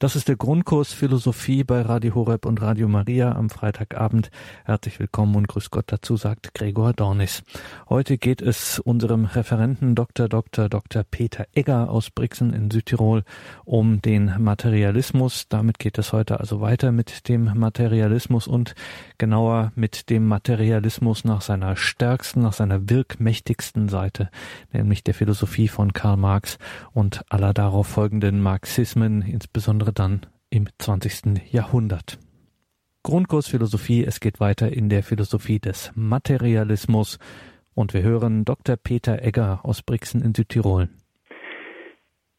Das ist der Grundkurs Philosophie bei Radio Horeb und Radio Maria am Freitagabend. Herzlich willkommen und grüß Gott dazu, sagt Gregor Dornis. Heute geht es unserem Referenten Dr. Dr. Dr. Peter Egger aus Brixen in Südtirol um den Materialismus. Damit geht es heute also weiter mit dem Materialismus und genauer mit dem Materialismus nach seiner stärksten, nach seiner wirkmächtigsten Seite, nämlich der Philosophie von Karl Marx und aller darauf folgenden Marxismen, insbesondere insbesondere dann im 20. Jahrhundert. Grundkurs Philosophie, es geht weiter in der Philosophie des Materialismus und wir hören Dr. Peter Egger aus Brixen in Südtirol.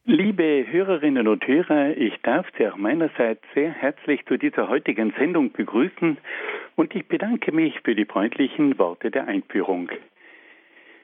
Liebe Hörerinnen und Hörer, ich darf Sie auch meinerseits sehr herzlich zu dieser heutigen Sendung begrüßen und ich bedanke mich für die freundlichen Worte der Einführung.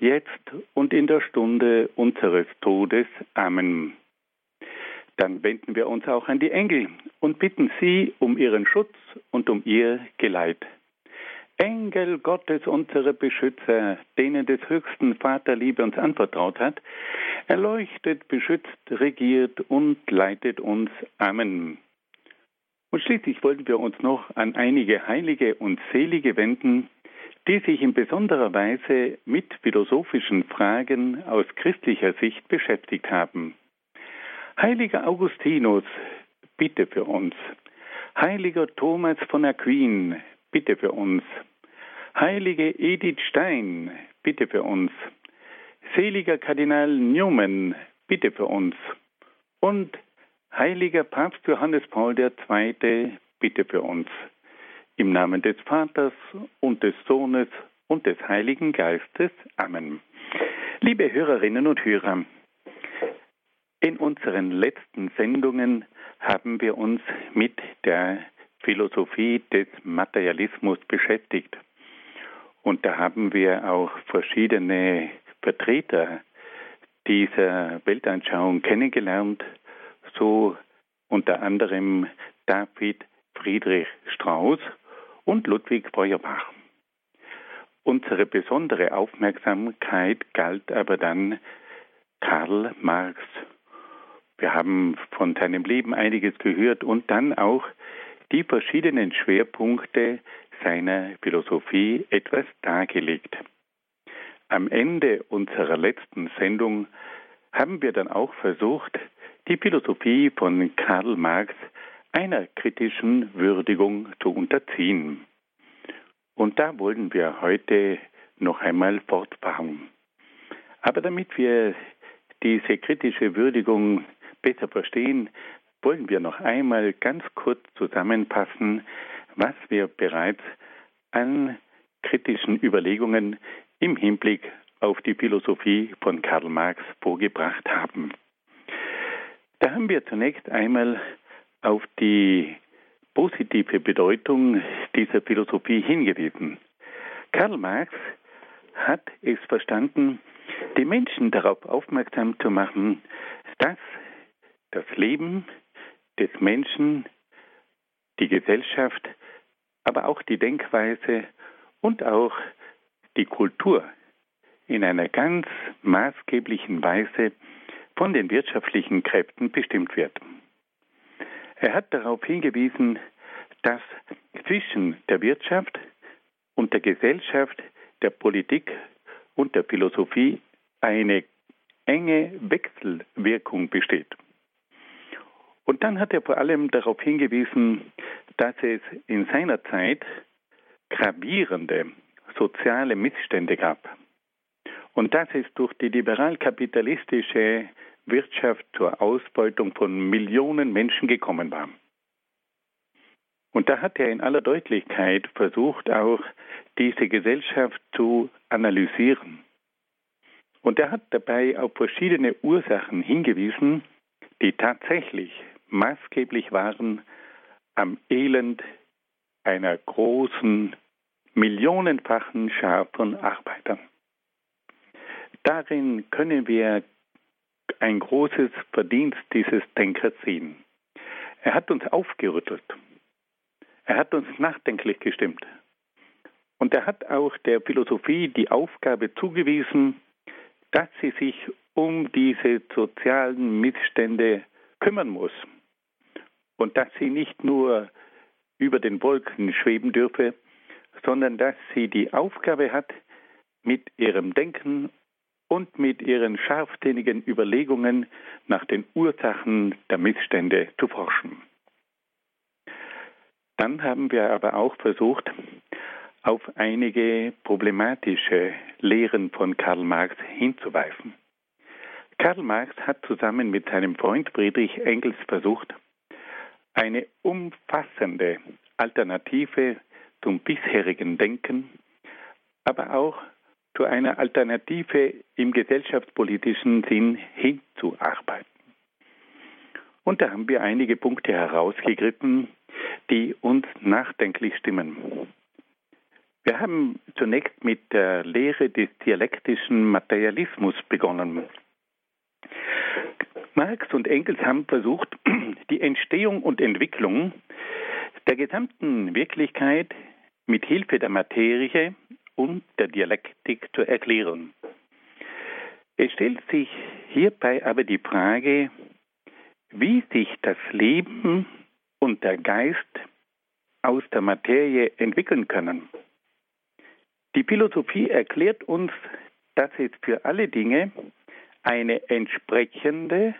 jetzt und in der Stunde unseres Todes. Amen. Dann wenden wir uns auch an die Engel und bitten sie um ihren Schutz und um ihr Geleit. Engel Gottes, unsere Beschützer, denen des höchsten Vater Liebe uns anvertraut hat, erleuchtet, beschützt, regiert und leitet uns. Amen. Und schließlich wollten wir uns noch an einige Heilige und Selige wenden, die sich in besonderer Weise mit philosophischen Fragen aus christlicher Sicht beschäftigt haben. Heiliger Augustinus, bitte für uns. Heiliger Thomas von Aquin, bitte für uns. Heilige Edith Stein, bitte für uns. Seliger Kardinal Newman, bitte für uns. Und heiliger Papst Johannes Paul II, bitte für uns. Im Namen des Vaters und des Sohnes und des Heiligen Geistes. Amen. Liebe Hörerinnen und Hörer, in unseren letzten Sendungen haben wir uns mit der Philosophie des Materialismus beschäftigt. Und da haben wir auch verschiedene Vertreter dieser Weltanschauung kennengelernt, so unter anderem David Friedrich Strauss und Ludwig Feuerbach. Unsere besondere Aufmerksamkeit galt aber dann Karl Marx wir haben von seinem Leben einiges gehört und dann auch die verschiedenen Schwerpunkte seiner Philosophie etwas dargelegt. Am Ende unserer letzten Sendung haben wir dann auch versucht, die Philosophie von Karl Marx einer kritischen Würdigung zu unterziehen. Und da wollen wir heute noch einmal fortfahren. Aber damit wir diese kritische Würdigung besser verstehen, wollen wir noch einmal ganz kurz zusammenfassen, was wir bereits an kritischen Überlegungen im Hinblick auf die Philosophie von Karl Marx vorgebracht haben. Da haben wir zunächst einmal auf die positive Bedeutung dieser Philosophie hingewiesen. Karl Marx hat es verstanden, die Menschen darauf aufmerksam zu machen, dass das Leben des Menschen, die Gesellschaft, aber auch die Denkweise und auch die Kultur in einer ganz maßgeblichen Weise von den wirtschaftlichen Kräften bestimmt wird. Er hat darauf hingewiesen, dass zwischen der Wirtschaft und der Gesellschaft, der Politik und der Philosophie eine enge Wechselwirkung besteht. Und dann hat er vor allem darauf hingewiesen, dass es in seiner Zeit gravierende soziale Missstände gab und dass es durch die liberal-kapitalistische Wirtschaft zur Ausbeutung von Millionen Menschen gekommen war. Und da hat er in aller Deutlichkeit versucht, auch diese Gesellschaft zu analysieren. Und er hat dabei auf verschiedene Ursachen hingewiesen, die tatsächlich maßgeblich waren am Elend einer großen, millionenfachen Schar von Arbeitern. Darin können wir ein großes Verdienst dieses Denkers sehen. Er hat uns aufgerüttelt. Er hat uns nachdenklich gestimmt. Und er hat auch der Philosophie die Aufgabe zugewiesen, dass sie sich um diese sozialen Missstände kümmern muss und dass sie nicht nur über den Wolken schweben dürfe, sondern dass sie die Aufgabe hat, mit ihrem Denken und mit ihren scharfsinnigen Überlegungen nach den Ursachen der Missstände zu forschen. Dann haben wir aber auch versucht, auf einige problematische Lehren von Karl Marx hinzuweisen. Karl Marx hat zusammen mit seinem Freund Friedrich Engels versucht, eine umfassende Alternative zum bisherigen Denken, aber auch zu einer Alternative im gesellschaftspolitischen Sinn hinzuarbeiten. Und da haben wir einige Punkte herausgegriffen, die uns nachdenklich stimmen. Wir haben zunächst mit der Lehre des dialektischen Materialismus begonnen. Marx und Engels haben versucht, die Entstehung und Entwicklung der gesamten Wirklichkeit mit Hilfe der Materie und der Dialektik zu erklären. Es stellt sich hierbei aber die Frage, wie sich das Leben und der Geist aus der Materie entwickeln können. Die Philosophie erklärt uns, dass es für alle Dinge eine entsprechende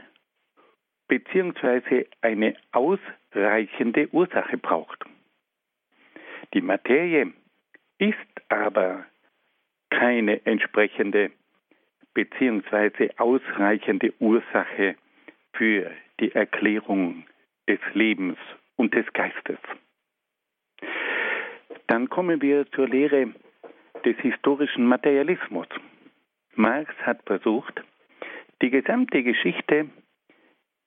bzw. eine ausreichende Ursache braucht. Die Materie ist aber keine entsprechende bzw. ausreichende Ursache für die Erklärung des Lebens und des Geistes. Dann kommen wir zur Lehre des historischen Materialismus. Marx hat versucht, die gesamte Geschichte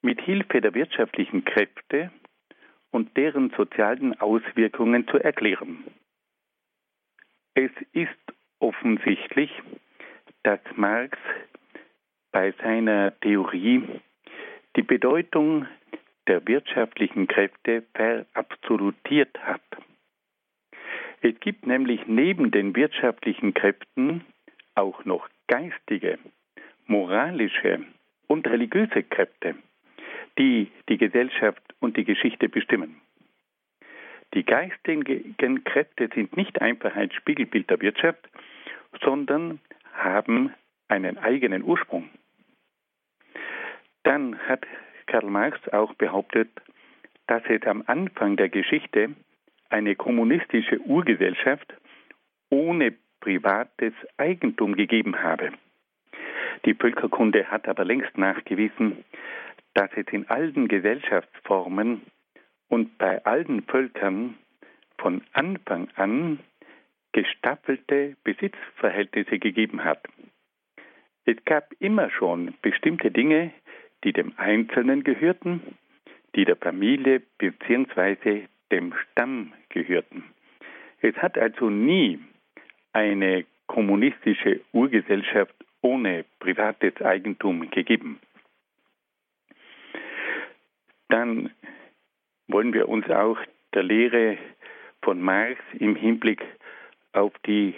mit Hilfe der wirtschaftlichen Kräfte und deren sozialen Auswirkungen zu erklären. Es ist offensichtlich, dass Marx bei seiner Theorie die Bedeutung der wirtschaftlichen Kräfte verabsolutiert hat. Es gibt nämlich neben den wirtschaftlichen Kräften auch noch geistige, moralische und religiöse Kräfte, die die Gesellschaft und die Geschichte bestimmen. Die geistigen Kräfte sind nicht einfach ein Spiegelbild der Wirtschaft, sondern haben einen eigenen Ursprung. Dann hat Karl Marx auch behauptet, dass es am Anfang der Geschichte eine kommunistische Urgesellschaft ohne privates Eigentum gegeben habe. Die Völkerkunde hat aber längst nachgewiesen, dass es in allen Gesellschaftsformen und bei allen Völkern von Anfang an gestaffelte Besitzverhältnisse gegeben hat. Es gab immer schon bestimmte Dinge, die dem Einzelnen gehörten, die der Familie bzw. dem Stamm gehörten. Es hat also nie eine kommunistische Urgesellschaft ohne privates Eigentum gegeben. Dann wollen wir uns auch der Lehre von Marx im Hinblick auf die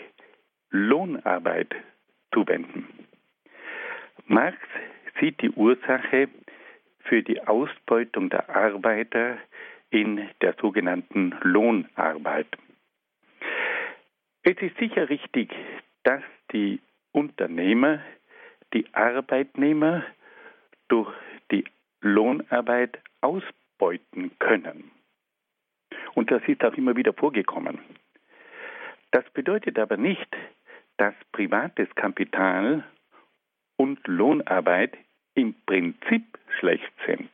Lohnarbeit zuwenden. Marx sieht die Ursache für die Ausbeutung der Arbeiter in der sogenannten Lohnarbeit. Es ist sicher richtig, dass die Unternehmer die Arbeitnehmer durch die Lohnarbeit ausbeuten können. Und das ist auch immer wieder vorgekommen. Das bedeutet aber nicht, dass privates Kapital und Lohnarbeit im Prinzip schlecht sind.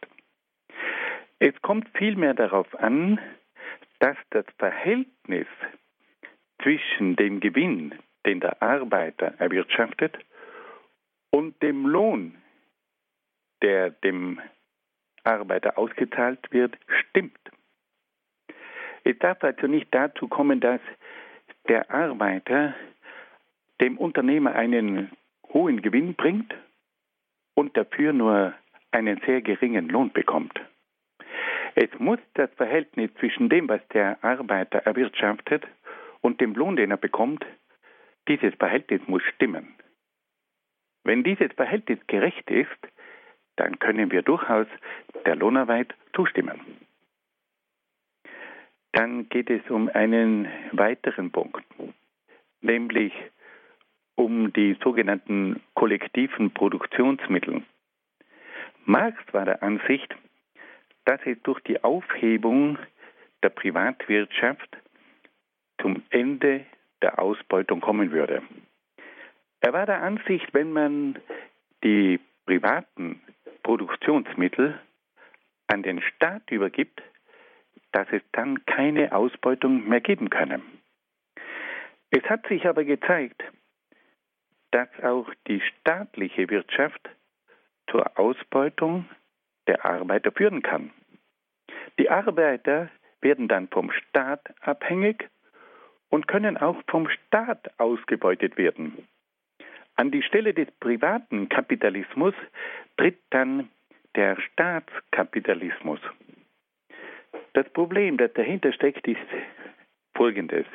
Es kommt vielmehr darauf an, dass das Verhältnis zwischen dem Gewinn, den der Arbeiter erwirtschaftet, und dem Lohn, der dem Arbeiter ausgezahlt wird, stimmt. Es darf also nicht dazu kommen, dass der Arbeiter dem Unternehmer einen hohen Gewinn bringt und dafür nur einen sehr geringen Lohn bekommt. Es muss das Verhältnis zwischen dem, was der Arbeiter erwirtschaftet, und dem Lohn, den er bekommt, dieses Verhältnis muss stimmen. Wenn dieses Verhältnis gerecht ist, dann können wir durchaus der Lohnarbeit zustimmen. Dann geht es um einen weiteren Punkt, nämlich um die sogenannten kollektiven Produktionsmittel. Marx war der Ansicht, dass es durch die Aufhebung der Privatwirtschaft zum Ende der Ausbeutung kommen würde. Er war der Ansicht, wenn man die privaten Produktionsmittel an den Staat übergibt, dass es dann keine Ausbeutung mehr geben könne. Es hat sich aber gezeigt, dass auch die staatliche Wirtschaft zur Ausbeutung der Arbeiter führen kann. Die Arbeiter werden dann vom Staat abhängig und können auch vom Staat ausgebeutet werden. An die Stelle des privaten Kapitalismus tritt dann der Staatskapitalismus. Das Problem, das dahinter steckt, ist folgendes.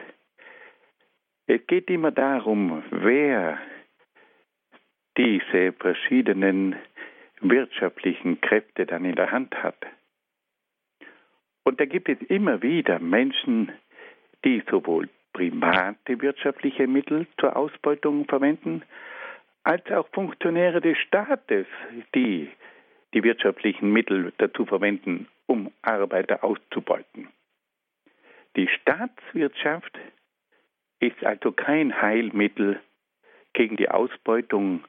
Es geht immer darum, wer diese verschiedenen wirtschaftlichen Kräfte dann in der Hand hat. Und da gibt es immer wieder Menschen, die sowohl private wirtschaftliche Mittel zur Ausbeutung verwenden, als auch Funktionäre des Staates, die die wirtschaftlichen Mittel dazu verwenden, um Arbeiter auszubeuten. Die Staatswirtschaft ist also kein Heilmittel gegen die Ausbeutung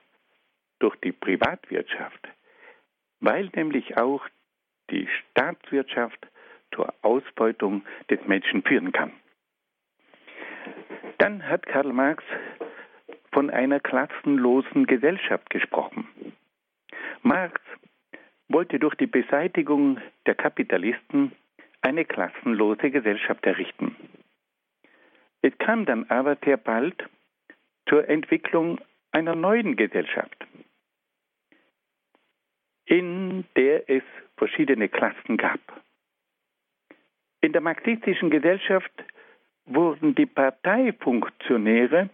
durch die Privatwirtschaft, weil nämlich auch die Staatswirtschaft zur Ausbeutung des Menschen führen kann. Dann hat Karl Marx von einer klassenlosen Gesellschaft gesprochen. Marx wollte durch die Beseitigung der Kapitalisten eine klassenlose Gesellschaft errichten. Es kam dann aber sehr bald zur Entwicklung einer neuen Gesellschaft, in der es verschiedene Klassen gab. In der marxistischen Gesellschaft wurden die Parteifunktionäre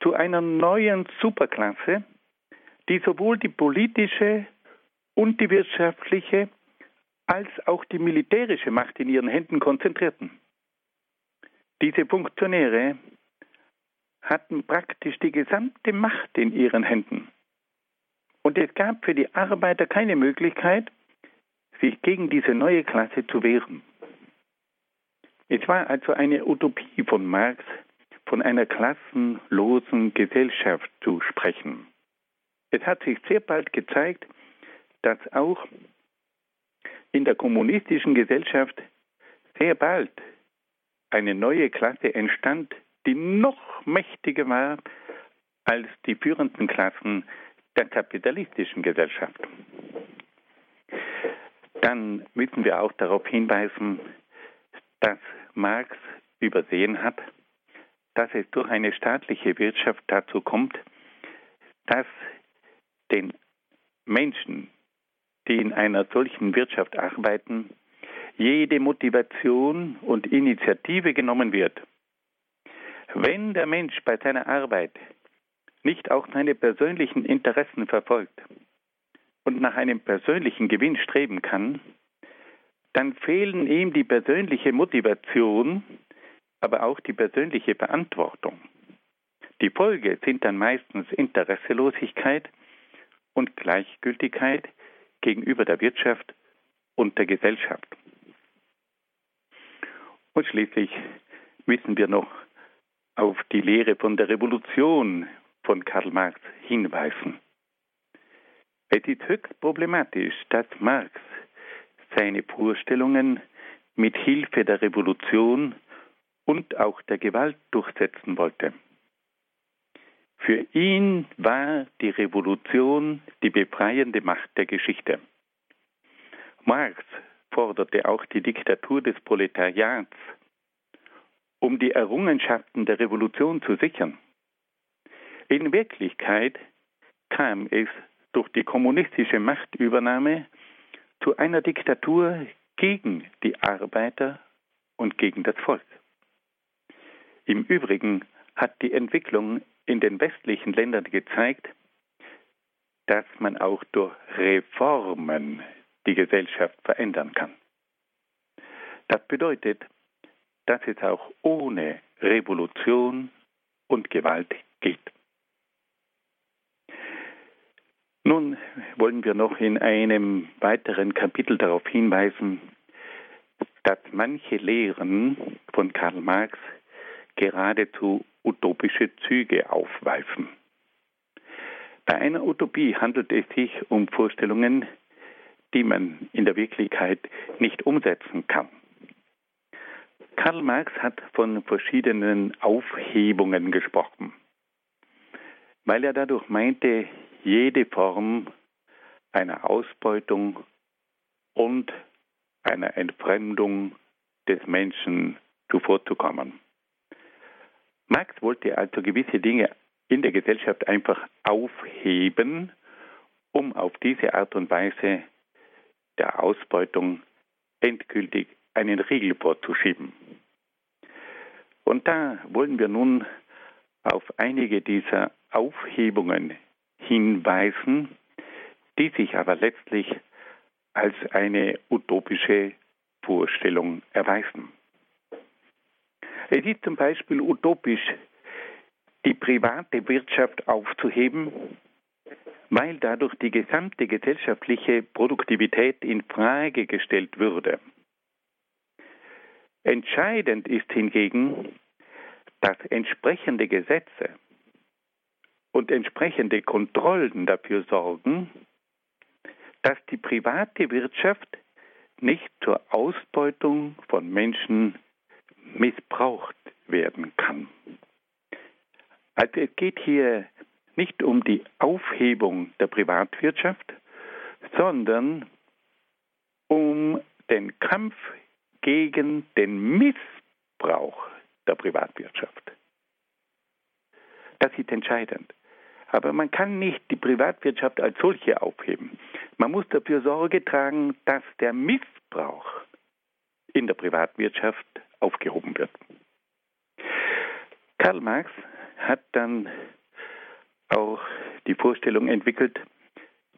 zu einer neuen Superklasse, die sowohl die politische und die wirtschaftliche als auch die militärische Macht in ihren Händen konzentrierten. Diese Funktionäre hatten praktisch die gesamte Macht in ihren Händen. Und es gab für die Arbeiter keine Möglichkeit, sich gegen diese neue Klasse zu wehren. Es war also eine Utopie von Marx, von einer klassenlosen Gesellschaft zu sprechen. Es hat sich sehr bald gezeigt, dass auch in der kommunistischen Gesellschaft sehr bald eine neue Klasse entstand, die noch mächtiger war als die führenden Klassen der kapitalistischen Gesellschaft. Dann müssen wir auch darauf hinweisen, dass Marx übersehen hat, dass es durch eine staatliche Wirtschaft dazu kommt, dass den Menschen, die in einer solchen Wirtschaft arbeiten, jede Motivation und Initiative genommen wird. Wenn der Mensch bei seiner Arbeit nicht auch seine persönlichen Interessen verfolgt und nach einem persönlichen Gewinn streben kann, dann fehlen ihm die persönliche Motivation, aber auch die persönliche Verantwortung. Die Folge sind dann meistens Interesselosigkeit und Gleichgültigkeit gegenüber der Wirtschaft und der Gesellschaft. Und schließlich wissen wir noch, auf die Lehre von der Revolution von Karl Marx hinweisen. Es ist höchst problematisch, dass Marx seine Vorstellungen mit Hilfe der Revolution und auch der Gewalt durchsetzen wollte. Für ihn war die Revolution die befreiende Macht der Geschichte. Marx forderte auch die Diktatur des Proletariats, um die Errungenschaften der Revolution zu sichern. In Wirklichkeit kam es durch die kommunistische Machtübernahme zu einer Diktatur gegen die Arbeiter und gegen das Volk. Im Übrigen hat die Entwicklung in den westlichen Ländern gezeigt, dass man auch durch Reformen die Gesellschaft verändern kann. Das bedeutet, dass es auch ohne Revolution und Gewalt geht. Nun wollen wir noch in einem weiteren Kapitel darauf hinweisen, dass manche Lehren von Karl Marx geradezu utopische Züge aufweisen. Bei einer Utopie handelt es sich um Vorstellungen, die man in der Wirklichkeit nicht umsetzen kann. Karl Marx hat von verschiedenen Aufhebungen gesprochen, weil er dadurch meinte, jede Form einer Ausbeutung und einer Entfremdung des Menschen zuvorzukommen. Marx wollte also gewisse Dinge in der Gesellschaft einfach aufheben, um auf diese Art und Weise der Ausbeutung endgültig einen Riegel vorzuschieben. Und da wollen wir nun auf einige dieser Aufhebungen hinweisen, die sich aber letztlich als eine utopische Vorstellung erweisen. Es ist zum Beispiel utopisch, die private Wirtschaft aufzuheben, weil dadurch die gesamte gesellschaftliche Produktivität in Frage gestellt würde. Entscheidend ist hingegen, dass entsprechende Gesetze und entsprechende Kontrollen dafür sorgen, dass die private Wirtschaft nicht zur Ausbeutung von Menschen missbraucht werden kann. Also es geht hier nicht um die Aufhebung der Privatwirtschaft, sondern um den Kampf gegen den Missbrauch der Privatwirtschaft. Das ist entscheidend. Aber man kann nicht die Privatwirtschaft als solche aufheben. Man muss dafür Sorge tragen, dass der Missbrauch in der Privatwirtschaft aufgehoben wird. Karl Marx hat dann auch die Vorstellung entwickelt,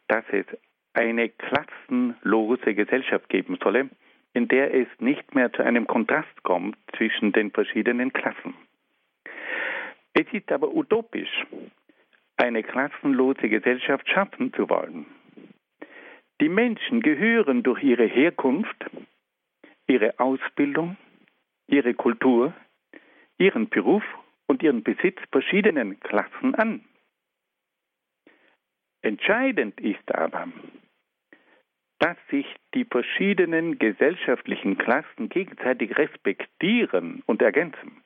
dass es eine klassenlose Gesellschaft geben solle, in der es nicht mehr zu einem Kontrast kommt zwischen den verschiedenen Klassen. Es ist aber utopisch, eine klassenlose Gesellschaft schaffen zu wollen. Die Menschen gehören durch ihre Herkunft, ihre Ausbildung, ihre Kultur, ihren Beruf und ihren Besitz verschiedenen Klassen an. Entscheidend ist aber, dass sich die verschiedenen gesellschaftlichen Klassen gegenseitig respektieren und ergänzen.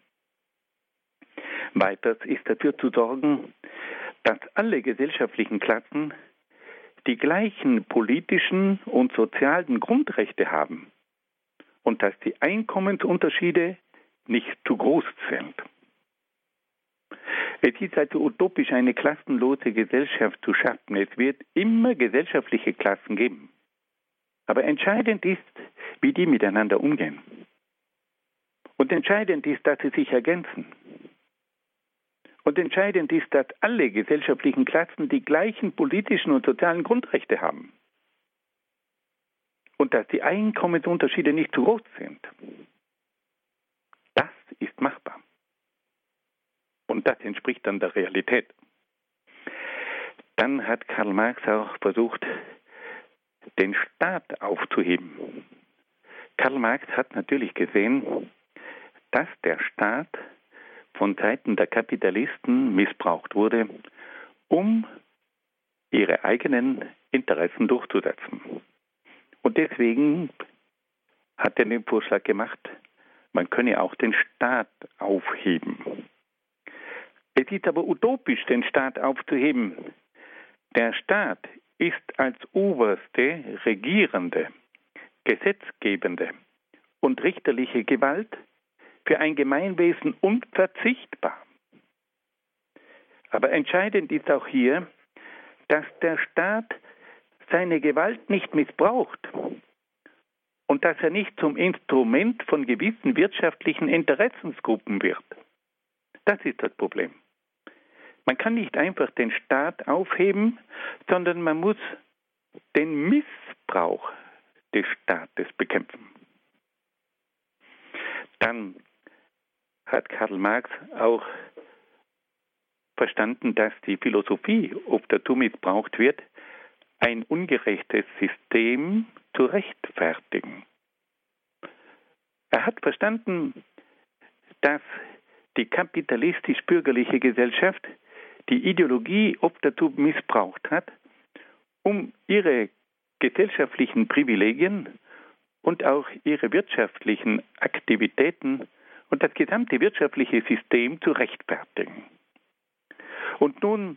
Weiters ist dafür zu sorgen, dass alle gesellschaftlichen Klassen die gleichen politischen und sozialen Grundrechte haben und dass die Einkommensunterschiede nicht zu groß sind. Es ist also utopisch, eine klassenlose Gesellschaft zu schaffen. Es wird immer gesellschaftliche Klassen geben. Aber entscheidend ist, wie die miteinander umgehen. Und entscheidend ist, dass sie sich ergänzen. Und entscheidend ist, dass alle gesellschaftlichen Klassen die gleichen politischen und sozialen Grundrechte haben. Und dass die Einkommensunterschiede nicht zu groß sind. Das ist machbar. Und das entspricht dann der Realität. Dann hat Karl Marx auch versucht, den Staat aufzuheben. Karl Marx hat natürlich gesehen, dass der Staat von Seiten der Kapitalisten missbraucht wurde, um ihre eigenen Interessen durchzusetzen. Und deswegen hat er den Vorschlag gemacht, man könne auch den Staat aufheben. Es ist aber utopisch, den Staat aufzuheben. Der Staat ist als oberste regierende, gesetzgebende und richterliche Gewalt für ein Gemeinwesen unverzichtbar. Aber entscheidend ist auch hier, dass der Staat seine Gewalt nicht missbraucht und dass er nicht zum Instrument von gewissen wirtschaftlichen Interessensgruppen wird. Das ist das Problem. Man kann nicht einfach den Staat aufheben, sondern man muss den Missbrauch des Staates bekämpfen. Dann hat Karl Marx auch verstanden, dass die Philosophie, ob dazu missbraucht wird, ein ungerechtes System zu rechtfertigen. Er hat verstanden, dass die kapitalistisch-bürgerliche Gesellschaft die Ideologie ob dazu missbraucht hat, um ihre gesellschaftlichen Privilegien und auch ihre wirtschaftlichen Aktivitäten und das gesamte wirtschaftliche System zu rechtfertigen. Und nun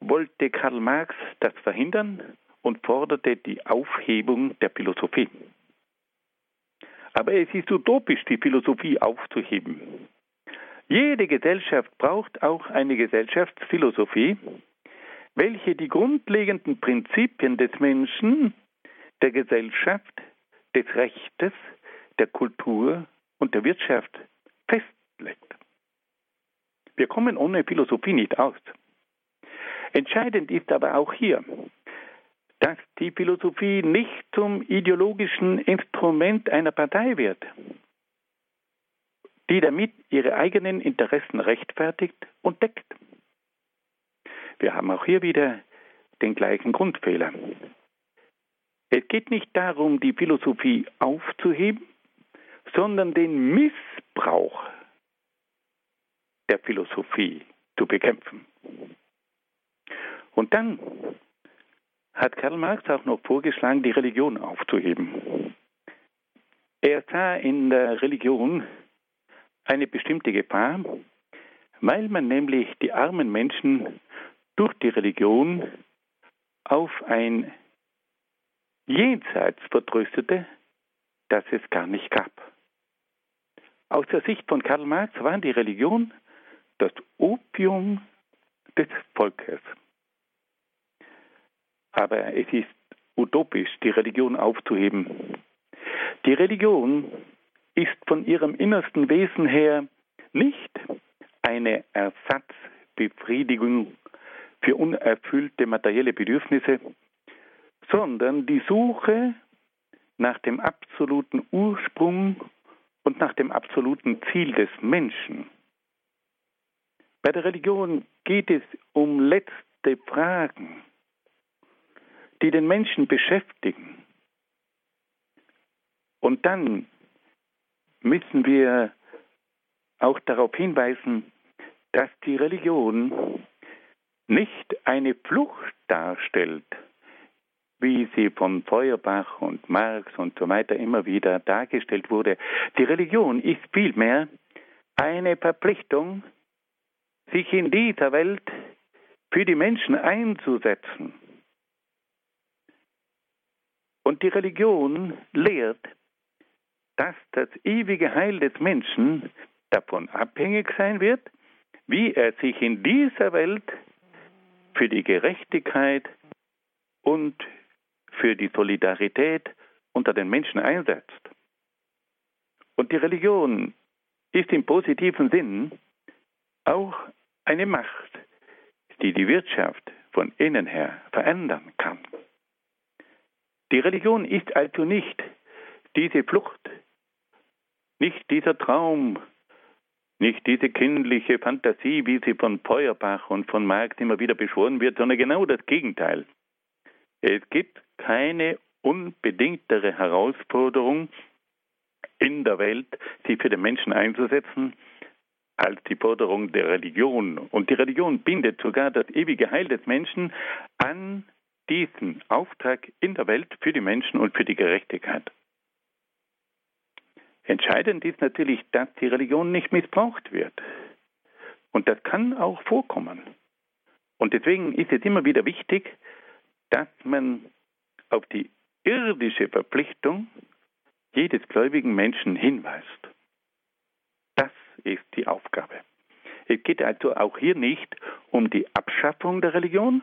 wollte Karl Marx das verhindern und forderte die Aufhebung der Philosophie. Aber es ist utopisch, die Philosophie aufzuheben. Jede Gesellschaft braucht auch eine Gesellschaftsphilosophie, welche die grundlegenden Prinzipien des Menschen, der Gesellschaft, des Rechtes, der Kultur und der Wirtschaft festlegt. Wir kommen ohne Philosophie nicht aus. Entscheidend ist aber auch hier, dass die Philosophie nicht zum ideologischen Instrument einer Partei wird, die damit ihre eigenen Interessen rechtfertigt und deckt. Wir haben auch hier wieder den gleichen Grundfehler. Es geht nicht darum, die Philosophie aufzuheben, sondern den Missbrauch der Philosophie zu bekämpfen. Und dann hat Karl Marx auch noch vorgeschlagen, die Religion aufzuheben. Er sah in der Religion eine bestimmte Gefahr, weil man nämlich die armen Menschen durch die Religion auf ein Jenseits vertröstete, das es gar nicht gab. Aus der Sicht von Karl Marx war die Religion das Opium des Volkes. Aber es ist utopisch, die Religion aufzuheben. Die Religion ist von ihrem innersten Wesen her nicht eine Ersatzbefriedigung für unerfüllte materielle Bedürfnisse, sondern die Suche nach dem absoluten Ursprung und nach dem absoluten Ziel des Menschen. Bei der Religion geht es um letzte Fragen, die den Menschen beschäftigen. Und dann müssen wir auch darauf hinweisen, dass die Religion nicht eine Flucht darstellt, wie sie von Feuerbach und Marx und so weiter immer wieder dargestellt wurde. Die Religion ist vielmehr eine Verpflichtung, sich in dieser Welt für die Menschen einzusetzen. Und die Religion lehrt, dass das ewige Heil des Menschen davon abhängig sein wird, wie er sich in dieser Welt für die Gerechtigkeit und für die Solidarität unter den Menschen einsetzt. Und die Religion ist im positiven Sinn auch eine Macht, die die Wirtschaft von innen her verändern kann. Die Religion ist also nicht diese Flucht, nicht dieser Traum, nicht diese kindliche Fantasie, wie sie von Feuerbach und von Marx immer wieder beschworen wird, sondern genau das Gegenteil. Es gibt keine unbedingtere Herausforderung in der Welt, sich für den Menschen einzusetzen, als die Forderung der Religion. Und die Religion bindet sogar das ewige Heil des Menschen an diesen Auftrag in der Welt für die Menschen und für die Gerechtigkeit. Entscheidend ist natürlich, dass die Religion nicht missbraucht wird. Und das kann auch vorkommen. Und deswegen ist es immer wieder wichtig, dass man auf die irdische Verpflichtung jedes gläubigen Menschen hinweist. Das ist die Aufgabe. Es geht also auch hier nicht um die Abschaffung der Religion,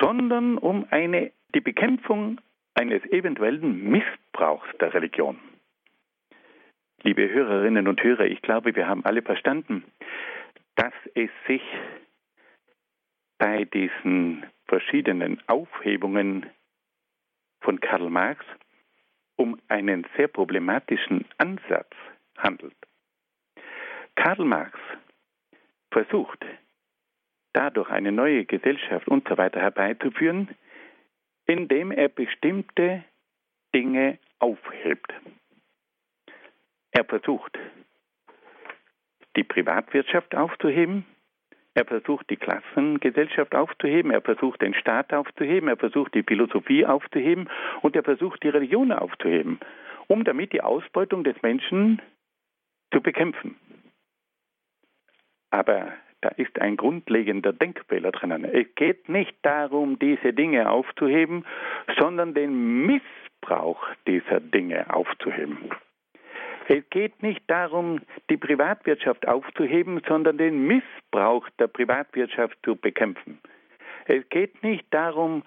sondern um eine, die Bekämpfung eines eventuellen Missbrauchs der Religion. Liebe Hörerinnen und Hörer, ich glaube, wir haben alle verstanden, dass es sich bei diesen verschiedenen Aufhebungen von Karl Marx um einen sehr problematischen Ansatz handelt. Karl Marx versucht, dadurch eine neue Gesellschaft und so weiter herbeizuführen, indem er bestimmte Dinge aufhebt. Er versucht, die Privatwirtschaft aufzuheben, er versucht, die Klassengesellschaft aufzuheben, er versucht, den Staat aufzuheben, er versucht, die Philosophie aufzuheben und er versucht, die Religion aufzuheben, um damit die Ausbeutung des Menschen zu bekämpfen. Aber da ist ein grundlegender Denkfehler drinnen. Es geht nicht darum, diese Dinge aufzuheben, sondern den Missbrauch dieser Dinge aufzuheben. Es geht nicht darum, die Privatwirtschaft aufzuheben, sondern den Missbrauch der Privatwirtschaft zu bekämpfen. Es geht nicht darum,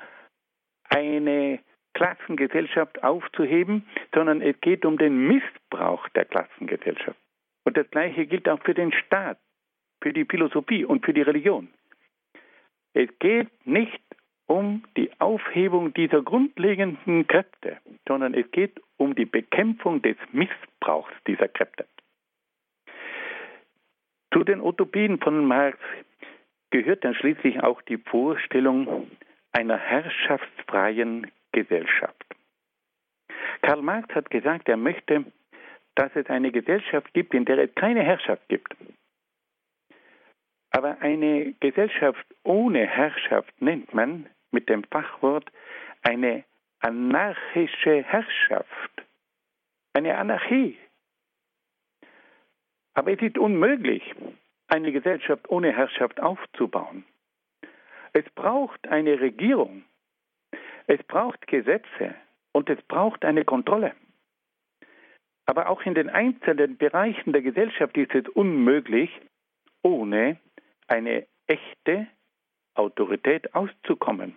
eine Klassengesellschaft aufzuheben, sondern es geht um den Missbrauch der Klassengesellschaft. Und das Gleiche gilt auch für den Staat, für die Philosophie und für die Religion. Es geht nicht um die Aufhebung dieser grundlegenden Kräfte, sondern es geht um die Bekämpfung des Missbrauchs dieser Kräfte. Zu den Utopien von Marx gehört dann schließlich auch die Vorstellung einer herrschaftsfreien Gesellschaft. Karl Marx hat gesagt, er möchte, dass es eine Gesellschaft gibt, in der es keine Herrschaft gibt. Aber eine Gesellschaft ohne Herrschaft nennt man mit dem Fachwort eine anarchische Herrschaft, eine Anarchie. Aber es ist unmöglich, eine Gesellschaft ohne Herrschaft aufzubauen. Es braucht eine Regierung, es braucht Gesetze und es braucht eine Kontrolle. Aber auch in den einzelnen Bereichen der Gesellschaft ist es unmöglich, ohne eine echte Autorität auszukommen.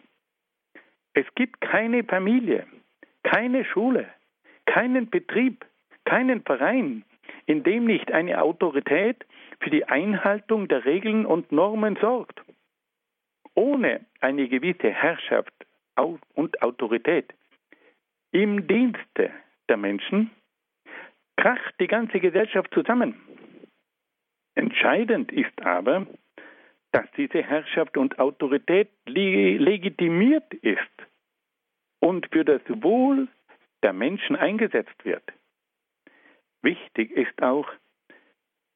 Es gibt keine Familie, keine Schule, keinen Betrieb, keinen Verein, in dem nicht eine Autorität für die Einhaltung der Regeln und Normen sorgt. Ohne eine gewisse Herrschaft und Autorität im Dienste der Menschen kracht die ganze Gesellschaft zusammen. Entscheidend ist aber, dass diese Herrschaft und Autorität legitimiert ist und für das Wohl der Menschen eingesetzt wird. Wichtig ist auch,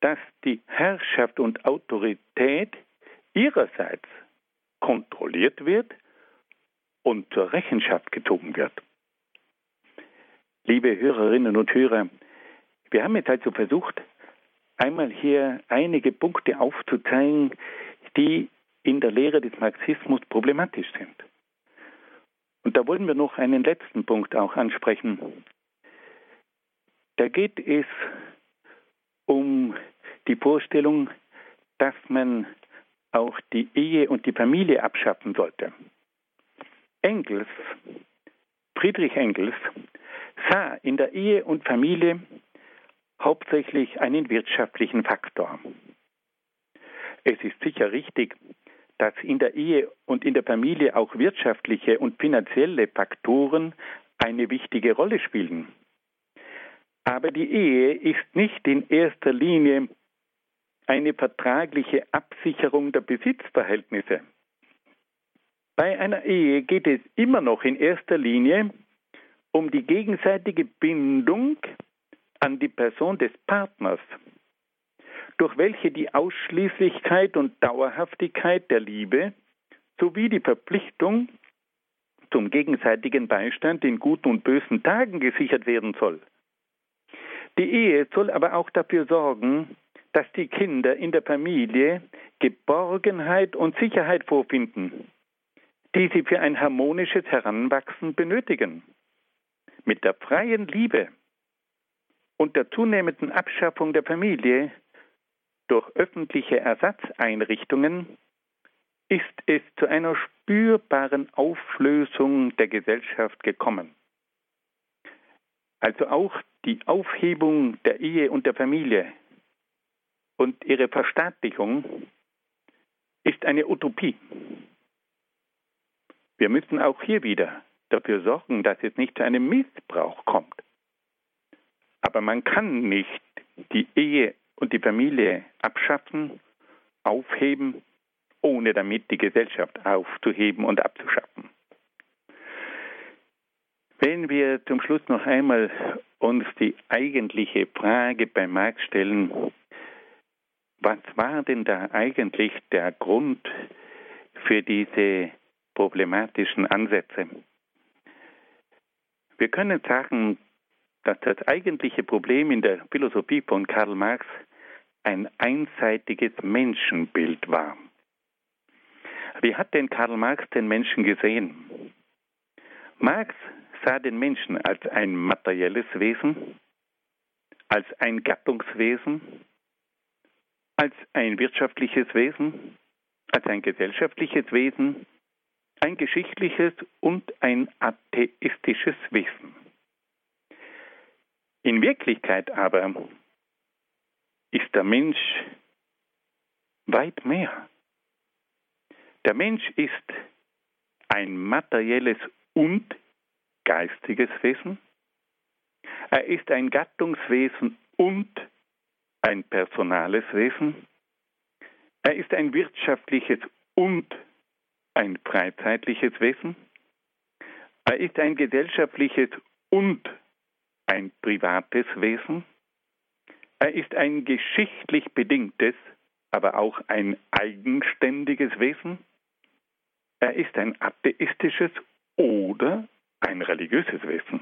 dass die Herrschaft und Autorität ihrerseits kontrolliert wird und zur Rechenschaft gezogen wird. Liebe Hörerinnen und Hörer, wir haben jetzt also versucht, einmal hier einige Punkte aufzuzeigen, die in der Lehre des Marxismus problematisch sind. Und da wollen wir noch einen letzten Punkt auch ansprechen. Da geht es um die Vorstellung, dass man auch die Ehe und die Familie abschaffen sollte. Engels, Friedrich Engels, sah in der Ehe und Familie hauptsächlich einen wirtschaftlichen Faktor. Es ist sicher richtig, dass in der Ehe und in der Familie auch wirtschaftliche und finanzielle Faktoren eine wichtige Rolle spielen. Aber die Ehe ist nicht in erster Linie eine vertragliche Absicherung der Besitzverhältnisse. Bei einer Ehe geht es immer noch in erster Linie um die gegenseitige Bindung an die Person des Partners durch welche die Ausschließlichkeit und Dauerhaftigkeit der Liebe sowie die Verpflichtung zum gegenseitigen Beistand in guten und bösen Tagen gesichert werden soll. Die Ehe soll aber auch dafür sorgen, dass die Kinder in der Familie Geborgenheit und Sicherheit vorfinden, die sie für ein harmonisches Heranwachsen benötigen. Mit der freien Liebe und der zunehmenden Abschaffung der Familie durch öffentliche Ersatzeinrichtungen ist es zu einer spürbaren Auflösung der Gesellschaft gekommen. Also auch die Aufhebung der Ehe und der Familie und ihre Verstaatlichung ist eine Utopie. Wir müssen auch hier wieder dafür sorgen, dass es nicht zu einem Missbrauch kommt. Aber man kann nicht die Ehe und die Familie abschaffen, aufheben ohne damit die Gesellschaft aufzuheben und abzuschaffen. Wenn wir zum Schluss noch einmal uns die eigentliche Frage bei Marx stellen, was war denn da eigentlich der Grund für diese problematischen Ansätze? Wir können sagen, dass das eigentliche Problem in der Philosophie von Karl Marx ein einseitiges Menschenbild war. Wie hat denn Karl Marx den Menschen gesehen? Marx sah den Menschen als ein materielles Wesen, als ein Gattungswesen, als ein wirtschaftliches Wesen, als ein gesellschaftliches Wesen, ein geschichtliches und ein atheistisches Wesen. In Wirklichkeit aber ist der Mensch weit mehr. Der Mensch ist ein materielles und geistiges Wesen. Er ist ein Gattungswesen und ein personales Wesen. Er ist ein wirtschaftliches und ein freizeitliches Wesen. Er ist ein gesellschaftliches und ein privates Wesen. Er ist ein geschichtlich bedingtes, aber auch ein eigenständiges Wesen. Er ist ein atheistisches oder ein religiöses Wesen.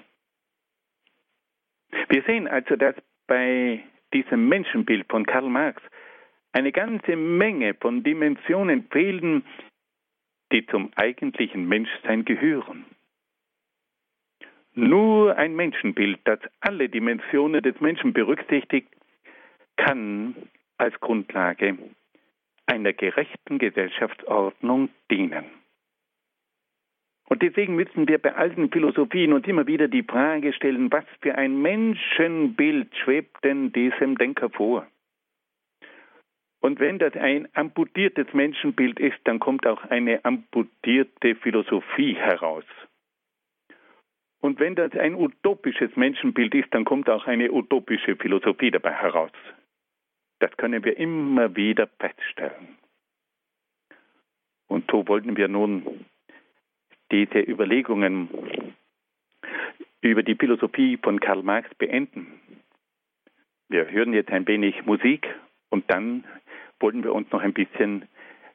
Wir sehen also, dass bei diesem Menschenbild von Karl Marx eine ganze Menge von Dimensionen fehlen, die zum eigentlichen Menschsein gehören. Nur ein Menschenbild, das alle Dimensionen des Menschen berücksichtigt, kann als Grundlage einer gerechten Gesellschaftsordnung dienen. Und deswegen müssen wir bei alten Philosophien uns immer wieder die Frage stellen, was für ein Menschenbild schwebt denn diesem Denker vor? Und wenn das ein amputiertes Menschenbild ist, dann kommt auch eine amputierte Philosophie heraus. Und wenn das ein utopisches Menschenbild ist, dann kommt auch eine utopische Philosophie dabei heraus. Das können wir immer wieder feststellen. Und so wollten wir nun diese Überlegungen über die Philosophie von Karl Marx beenden. Wir hören jetzt ein wenig Musik und dann wollen wir uns noch ein bisschen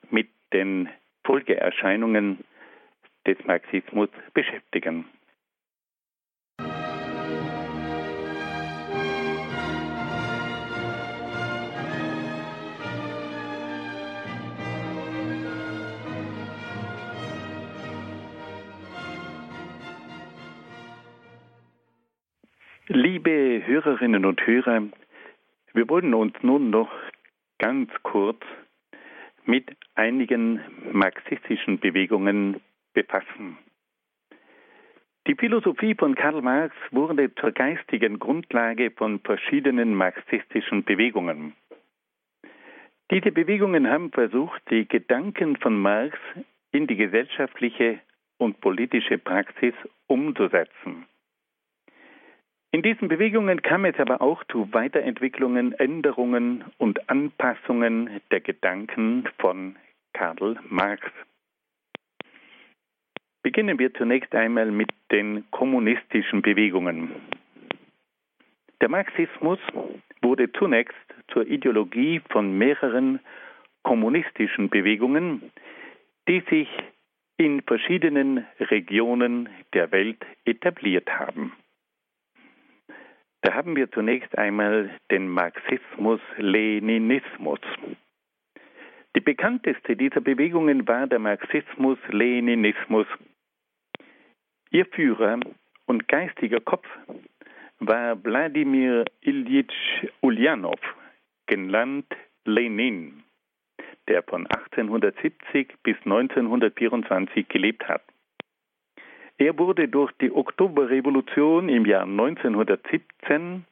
mit den Folgeerscheinungen des Marxismus beschäftigen. Liebe Hörerinnen und Hörer, wir wollen uns nun noch ganz kurz mit einigen marxistischen Bewegungen befassen. Die Philosophie von Karl Marx wurde zur geistigen Grundlage von verschiedenen marxistischen Bewegungen. Diese Bewegungen haben versucht, die Gedanken von Marx in die gesellschaftliche und politische Praxis umzusetzen. In diesen Bewegungen kam es aber auch zu Weiterentwicklungen, Änderungen und Anpassungen der Gedanken von Karl Marx. Beginnen wir zunächst einmal mit den kommunistischen Bewegungen. Der Marxismus wurde zunächst zur Ideologie von mehreren kommunistischen Bewegungen, die sich in verschiedenen Regionen der Welt etabliert haben. Da haben wir zunächst einmal den Marxismus-Leninismus. Die bekannteste dieser Bewegungen war der Marxismus-Leninismus. Ihr Führer und geistiger Kopf war Wladimir Ilyich Ulyanov, genannt Lenin, der von 1870 bis 1924 gelebt hat. Er wurde durch die Oktoberrevolution im Jahr 1917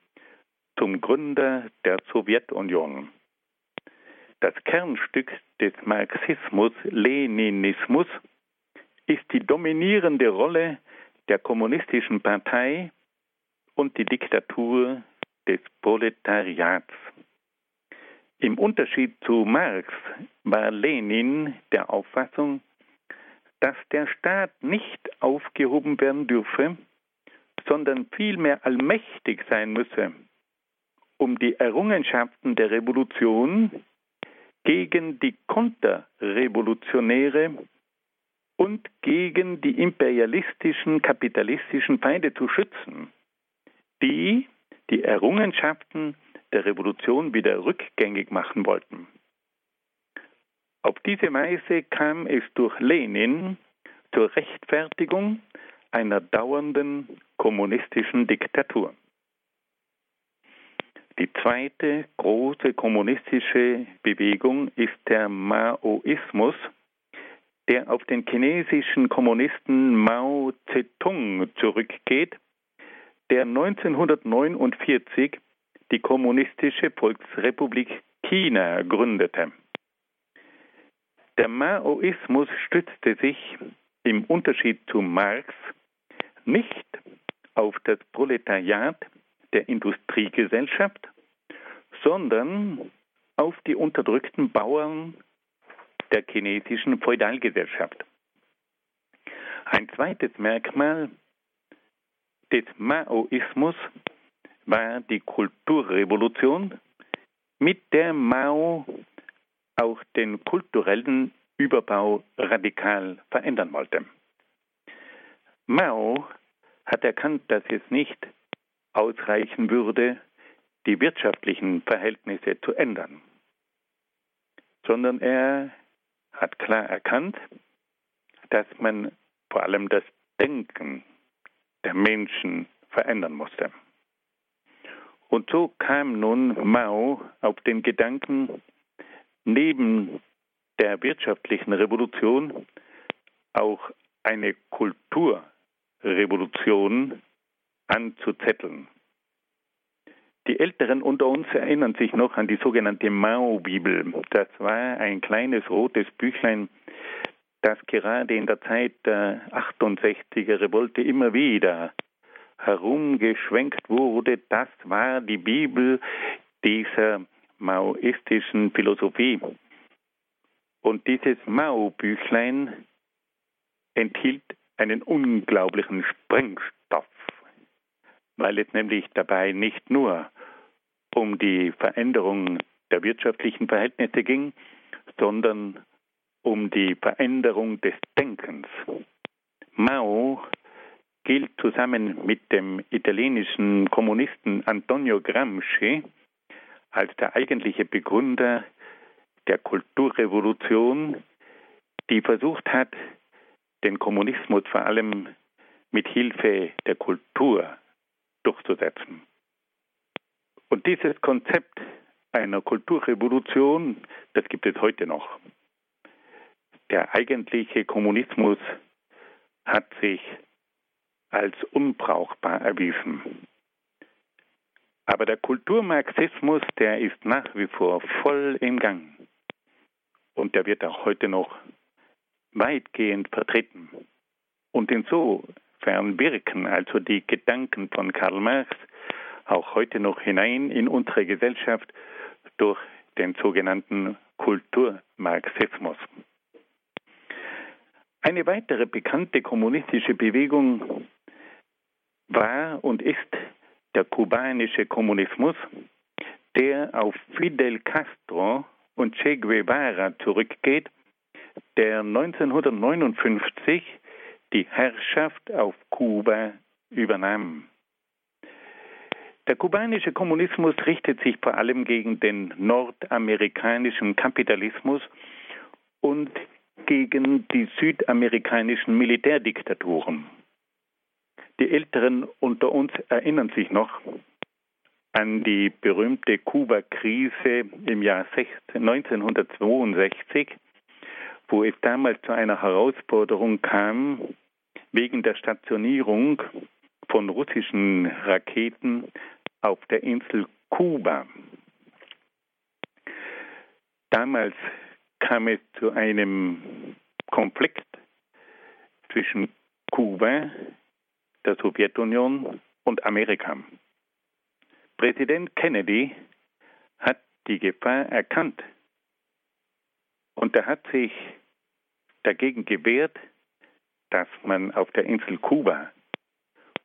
zum Gründer der Sowjetunion. Das Kernstück des Marxismus-Leninismus ist die dominierende Rolle der kommunistischen Partei und die Diktatur des Proletariats. Im Unterschied zu Marx war Lenin der Auffassung, dass der Staat nicht aufgehoben werden dürfe, sondern vielmehr allmächtig sein müsse, um die Errungenschaften der Revolution gegen die Konterrevolutionäre und gegen die imperialistischen, kapitalistischen Feinde zu schützen, die die Errungenschaften der Revolution wieder rückgängig machen wollten. Auf diese Weise kam es durch Lenin zur Rechtfertigung einer dauernden kommunistischen Diktatur. Die zweite große kommunistische Bewegung ist der Maoismus, der auf den chinesischen Kommunisten Mao Zedong zurückgeht, der 1949 die Kommunistische Volksrepublik China gründete. Der Maoismus stützte sich im Unterschied zu Marx nicht auf das Proletariat der Industriegesellschaft, sondern auf die unterdrückten Bauern der chinesischen Feudalgesellschaft. Ein zweites Merkmal des Maoismus war die Kulturrevolution, mit der Mao auch den kulturellen Überbau radikal verändern wollte. Mao hat erkannt, dass es nicht ausreichen würde, die wirtschaftlichen Verhältnisse zu ändern, sondern er hat klar erkannt, dass man vor allem das Denken der Menschen verändern musste. Und so kam nun Mao auf den Gedanken, neben der wirtschaftlichen Revolution auch eine Kulturrevolution anzuzetteln. Die Älteren unter uns erinnern sich noch an die sogenannte Mao-Bibel. Das war ein kleines rotes Büchlein, das gerade in der Zeit der 68er Revolte immer wieder herumgeschwenkt wurde. Das war die Bibel dieser maoistischen Philosophie. Und dieses Mao-Büchlein enthielt einen unglaublichen Sprengstoff, weil es nämlich dabei nicht nur um die Veränderung der wirtschaftlichen Verhältnisse ging, sondern um die Veränderung des Denkens. Mao gilt zusammen mit dem italienischen Kommunisten Antonio Gramsci als der eigentliche Begründer der Kulturrevolution, die versucht hat, den Kommunismus vor allem mit Hilfe der Kultur durchzusetzen. Und dieses Konzept einer Kulturrevolution, das gibt es heute noch. Der eigentliche Kommunismus hat sich als unbrauchbar erwiesen. Aber der Kulturmarxismus, der ist nach wie vor voll im Gang. Und der wird auch heute noch weitgehend vertreten. Und insofern wirken also die Gedanken von Karl Marx auch heute noch hinein in unsere Gesellschaft durch den sogenannten Kulturmarxismus. Eine weitere bekannte kommunistische Bewegung war und ist der kubanische Kommunismus, der auf Fidel Castro und Che Guevara zurückgeht, der 1959 die Herrschaft auf Kuba übernahm. Der kubanische Kommunismus richtet sich vor allem gegen den nordamerikanischen Kapitalismus und gegen die südamerikanischen Militärdiktaturen. Die Älteren unter uns erinnern sich noch an die berühmte Kuba-Krise im Jahr 1962, wo es damals zu einer Herausforderung kam, wegen der Stationierung von russischen Raketen auf der Insel Kuba. Damals kam es zu einem Konflikt zwischen Kuba, der Sowjetunion und Amerika. Präsident Kennedy hat die Gefahr erkannt und er hat sich dagegen gewehrt, dass man auf der Insel Kuba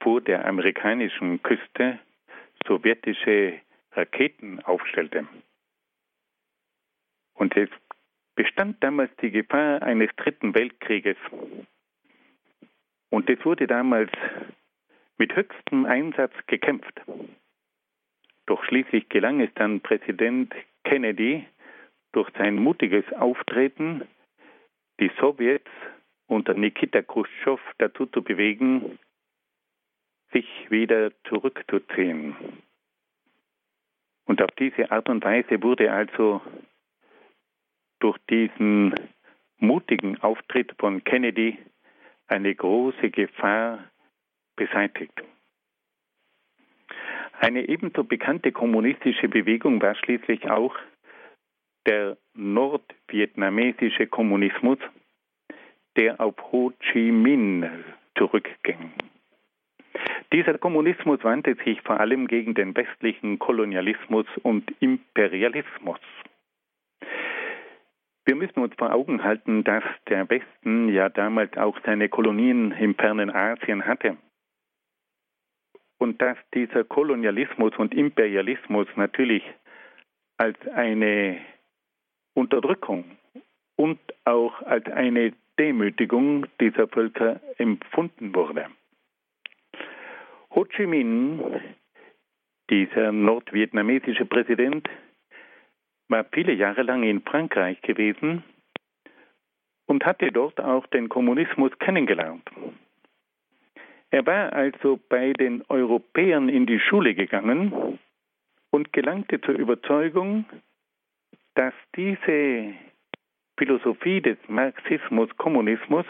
vor der amerikanischen Küste sowjetische Raketen aufstellte. Und es bestand damals die Gefahr eines dritten Weltkrieges. Und es wurde damals mit höchstem Einsatz gekämpft. Doch schließlich gelang es dann Präsident Kennedy durch sein mutiges Auftreten, die Sowjets unter Nikita Khrushchev dazu zu bewegen, sich wieder zurückzuziehen. Und auf diese Art und Weise wurde also durch diesen mutigen Auftritt von Kennedy eine große Gefahr beseitigt. Eine ebenso bekannte kommunistische Bewegung war schließlich auch der nordvietnamesische Kommunismus, der auf Ho Chi Minh zurückging. Dieser Kommunismus wandte sich vor allem gegen den westlichen Kolonialismus und Imperialismus. Wir müssen uns vor Augen halten, dass der Westen ja damals auch seine Kolonien im fernen Asien hatte. Und dass dieser Kolonialismus und Imperialismus natürlich als eine Unterdrückung und auch als eine Demütigung dieser Völker empfunden wurde. Ho Chi Minh, dieser nordvietnamesische Präsident, war viele Jahre lang in Frankreich gewesen und hatte dort auch den Kommunismus kennengelernt. Er war also bei den Europäern in die Schule gegangen und gelangte zur Überzeugung, dass diese Philosophie des Marxismus, Kommunismus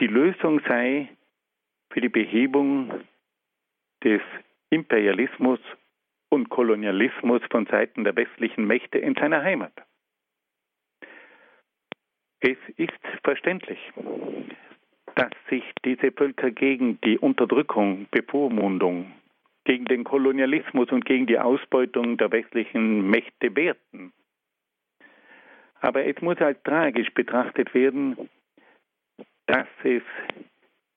die Lösung sei für die Behebung des Imperialismus und Kolonialismus von Seiten der westlichen Mächte in seiner Heimat. Es ist verständlich, dass sich diese Völker gegen die Unterdrückung, Bevormundung, gegen den Kolonialismus und gegen die Ausbeutung der westlichen Mächte wehrten. Aber es muss als tragisch betrachtet werden, dass es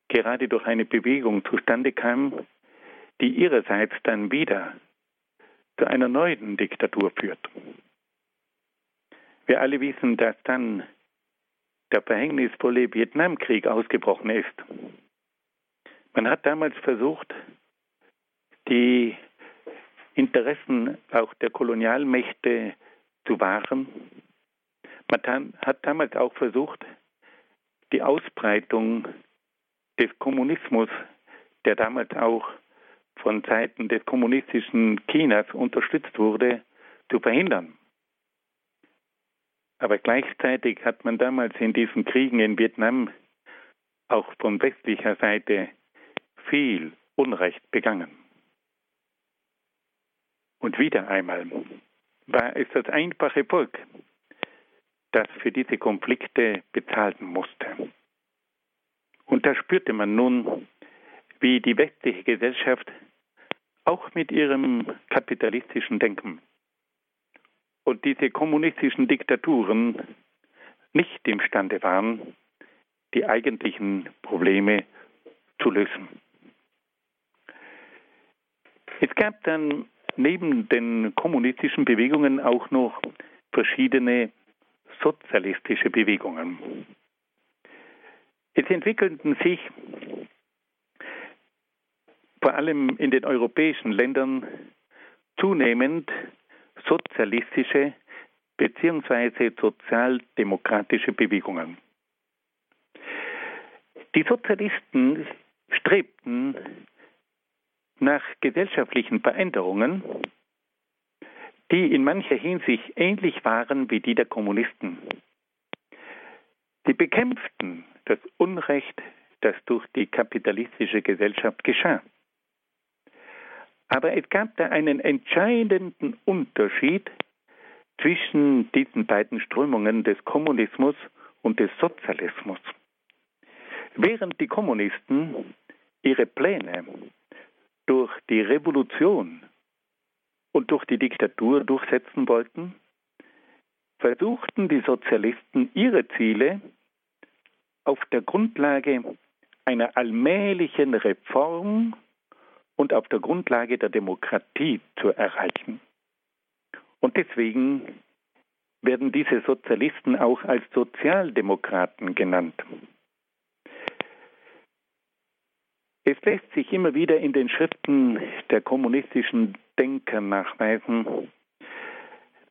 gerade durch eine Bewegung zustande kam, die ihrerseits dann wieder zu einer neuen Diktatur führt. Wir alle wissen, dass dann der verhängnisvolle Vietnamkrieg ausgebrochen ist. Man hat damals versucht, die Interessen auch der Kolonialmächte zu wahren. Man hat damals auch versucht, die Ausbreitung des Kommunismus, der damals auch von Seiten des kommunistischen Chinas unterstützt wurde, zu verhindern. Aber gleichzeitig hat man damals in diesen Kriegen in Vietnam auch von westlicher Seite viel Unrecht begangen. Und wieder einmal war es das einfache Volk, das für diese Konflikte bezahlen musste. Und da spürte man nun, wie die westliche Gesellschaft auch mit ihrem kapitalistischen Denken und diese kommunistischen Diktaturen nicht imstande waren, die eigentlichen Probleme zu lösen. Es gab dann neben den kommunistischen Bewegungen auch noch verschiedene sozialistische Bewegungen. Es entwickelten sich vor allem in den europäischen Ländern zunehmend sozialistische bzw. sozialdemokratische Bewegungen. Die Sozialisten strebten nach gesellschaftlichen Veränderungen, die in mancher Hinsicht ähnlich waren wie die der Kommunisten. Sie bekämpften das Unrecht, das durch die kapitalistische Gesellschaft geschah. Aber es gab da einen entscheidenden Unterschied zwischen diesen beiden Strömungen des Kommunismus und des Sozialismus. Während die Kommunisten ihre Pläne durch die Revolution und durch die Diktatur durchsetzen wollten, versuchten die Sozialisten ihre Ziele auf der Grundlage einer allmählichen Reform und auf der Grundlage der Demokratie zu erreichen. Und deswegen werden diese Sozialisten auch als Sozialdemokraten genannt. Es lässt sich immer wieder in den Schriften der kommunistischen Denker nachweisen,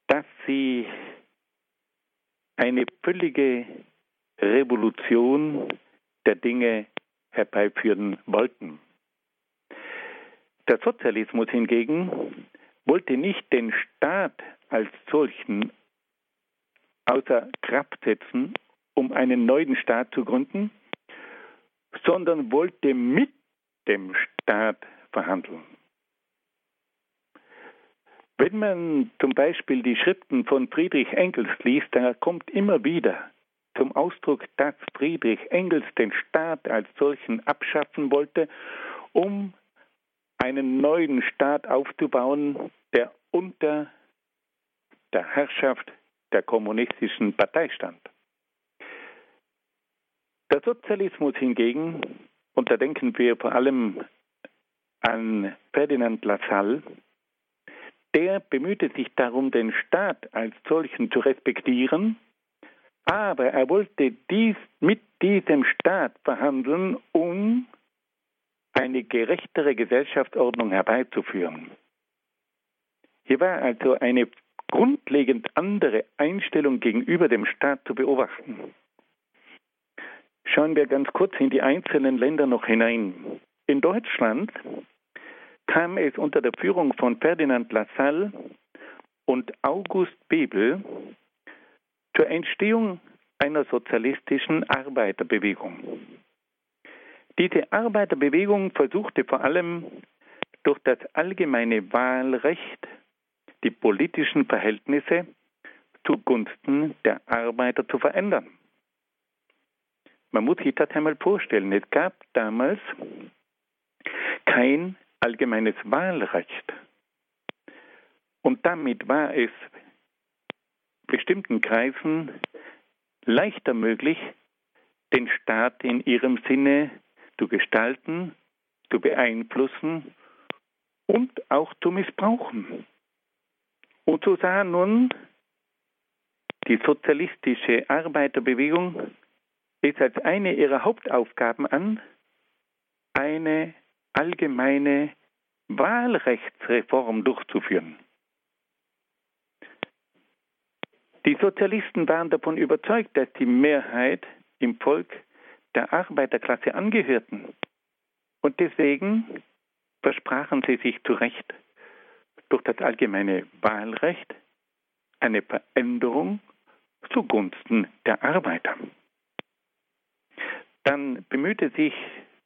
dass sie eine völlige Revolution der Dinge herbeiführen wollten. Der Sozialismus hingegen wollte nicht den Staat als solchen außer Kraft setzen, um einen neuen Staat zu gründen, sondern wollte mit dem Staat verhandeln. Wenn man zum Beispiel die Schriften von Friedrich Engels liest, da kommt immer wieder zum Ausdruck, dass Friedrich Engels den Staat als solchen abschaffen wollte, um einen neuen Staat aufzubauen, der unter der Herrschaft der kommunistischen Partei stand. Der Sozialismus hingegen, und da denken wir vor allem an Ferdinand Lassalle, der bemühte sich darum, den Staat als solchen zu respektieren, aber er wollte dies mit diesem Staat verhandeln, um eine gerechtere Gesellschaftsordnung herbeizuführen. Hier war also eine grundlegend andere Einstellung gegenüber dem Staat zu beobachten. Schauen wir ganz kurz in die einzelnen Länder noch hinein. In Deutschland kam es unter der Führung von Ferdinand Lassalle und August Bebel zur Entstehung einer sozialistischen Arbeiterbewegung. Diese Arbeiterbewegung versuchte vor allem durch das allgemeine Wahlrecht die politischen Verhältnisse zugunsten der Arbeiter zu verändern. Man muss sich das einmal vorstellen. Es gab damals kein allgemeines Wahlrecht. Und damit war es bestimmten Kreisen leichter möglich, den Staat in ihrem Sinne zu gestalten, zu beeinflussen und auch zu missbrauchen. Und so sah nun die sozialistische Arbeiterbewegung es als eine ihrer Hauptaufgaben an, eine allgemeine Wahlrechtsreform durchzuführen. Die Sozialisten waren davon überzeugt, dass die Mehrheit im Volk der Arbeiterklasse angehörten. Und deswegen versprachen sie sich zu Recht durch das allgemeine Wahlrecht eine Veränderung zugunsten der Arbeiter. Dann bemühte sich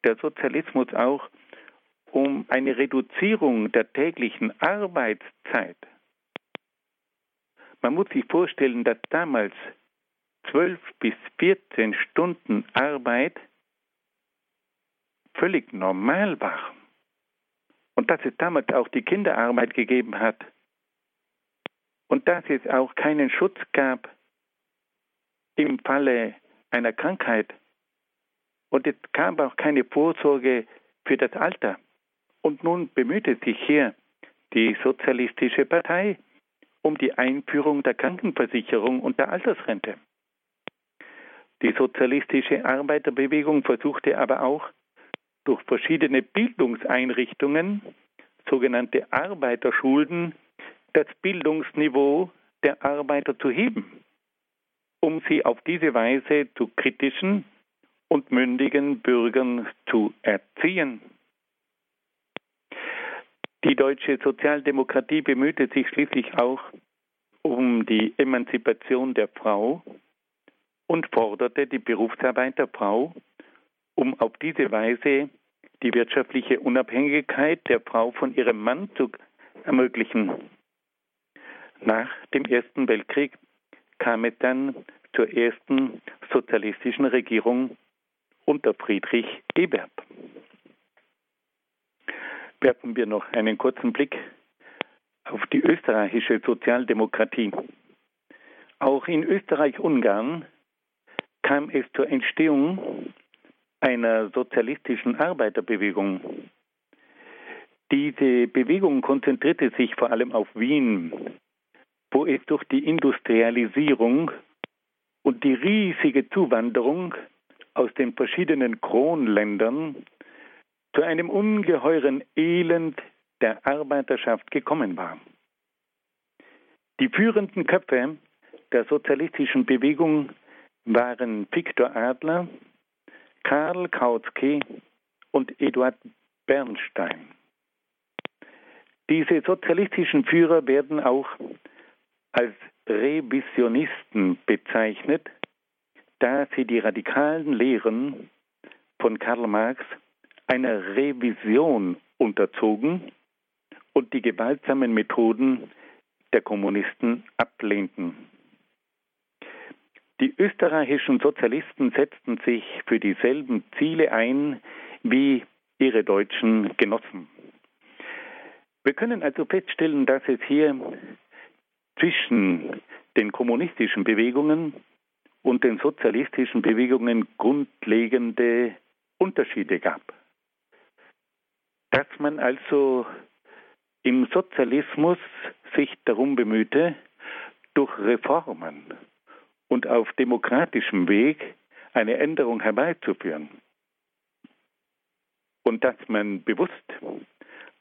der Sozialismus auch um eine Reduzierung der täglichen Arbeitszeit. Man muss sich vorstellen, dass damals 12 bis 14 Stunden Arbeit völlig normal war. Und dass es damals auch die Kinderarbeit gegeben hat. Und dass es auch keinen Schutz gab im Falle einer Krankheit. Und es gab auch keine Vorsorge für das Alter. Und nun bemühte sich hier die Sozialistische Partei um die Einführung der Krankenversicherung und der Altersrente. Die sozialistische Arbeiterbewegung versuchte aber auch durch verschiedene Bildungseinrichtungen, sogenannte Arbeiterschulen, das Bildungsniveau der Arbeiter zu heben, um sie auf diese Weise zu kritischen und mündigen Bürgern zu erziehen. Die deutsche Sozialdemokratie bemühte sich schließlich auch um die Emanzipation der Frau und forderte die Berufsarbeit der Frau, um auf diese Weise die wirtschaftliche Unabhängigkeit der Frau von ihrem Mann zu ermöglichen. Nach dem Ersten Weltkrieg kam es dann zur ersten sozialistischen Regierung unter Friedrich Ebert werfen wir noch einen kurzen Blick auf die österreichische Sozialdemokratie. Auch in Österreich-Ungarn kam es zur Entstehung einer sozialistischen Arbeiterbewegung. Diese Bewegung konzentrierte sich vor allem auf Wien, wo es durch die Industrialisierung und die riesige Zuwanderung aus den verschiedenen Kronländern zu einem ungeheuren Elend der Arbeiterschaft gekommen war. Die führenden Köpfe der sozialistischen Bewegung waren Viktor Adler, Karl Kautsky und Eduard Bernstein. Diese sozialistischen Führer werden auch als Revisionisten bezeichnet, da sie die radikalen Lehren von Karl Marx einer Revision unterzogen und die gewaltsamen Methoden der Kommunisten ablehnten. Die österreichischen Sozialisten setzten sich für dieselben Ziele ein wie ihre deutschen Genossen. Wir können also feststellen, dass es hier zwischen den kommunistischen Bewegungen und den sozialistischen Bewegungen grundlegende Unterschiede gab dass man also im Sozialismus sich darum bemühte, durch Reformen und auf demokratischem Weg eine Änderung herbeizuführen. Und dass man bewusst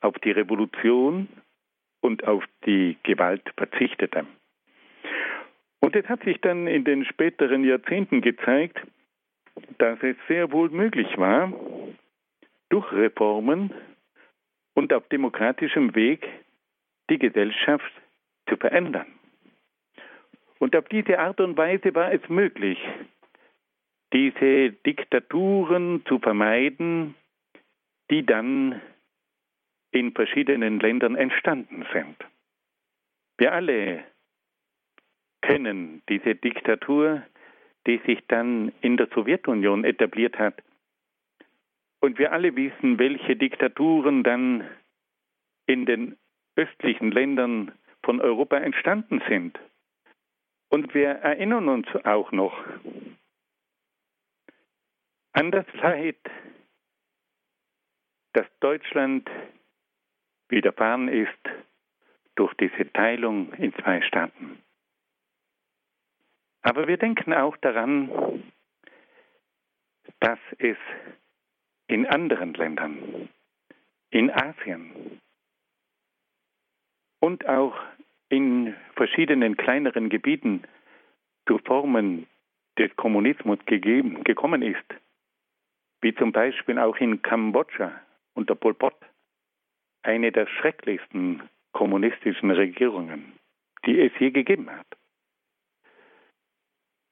auf die Revolution und auf die Gewalt verzichtete. Und es hat sich dann in den späteren Jahrzehnten gezeigt, dass es sehr wohl möglich war, durch Reformen und auf demokratischem Weg die Gesellschaft zu verändern. Und auf diese Art und Weise war es möglich, diese Diktaturen zu vermeiden, die dann in verschiedenen Ländern entstanden sind. Wir alle kennen diese Diktatur, die sich dann in der Sowjetunion etabliert hat und wir alle wissen, welche Diktaturen dann in den östlichen Ländern von Europa entstanden sind. Und wir erinnern uns auch noch an das Leid, das Deutschland widerfahren ist durch diese Teilung in zwei Staaten. Aber wir denken auch daran, dass es in anderen Ländern, in Asien und auch in verschiedenen kleineren Gebieten zu Formen des Kommunismus gegeben, gekommen ist, wie zum Beispiel auch in Kambodscha unter Pol Pot, eine der schrecklichsten kommunistischen Regierungen, die es je gegeben hat.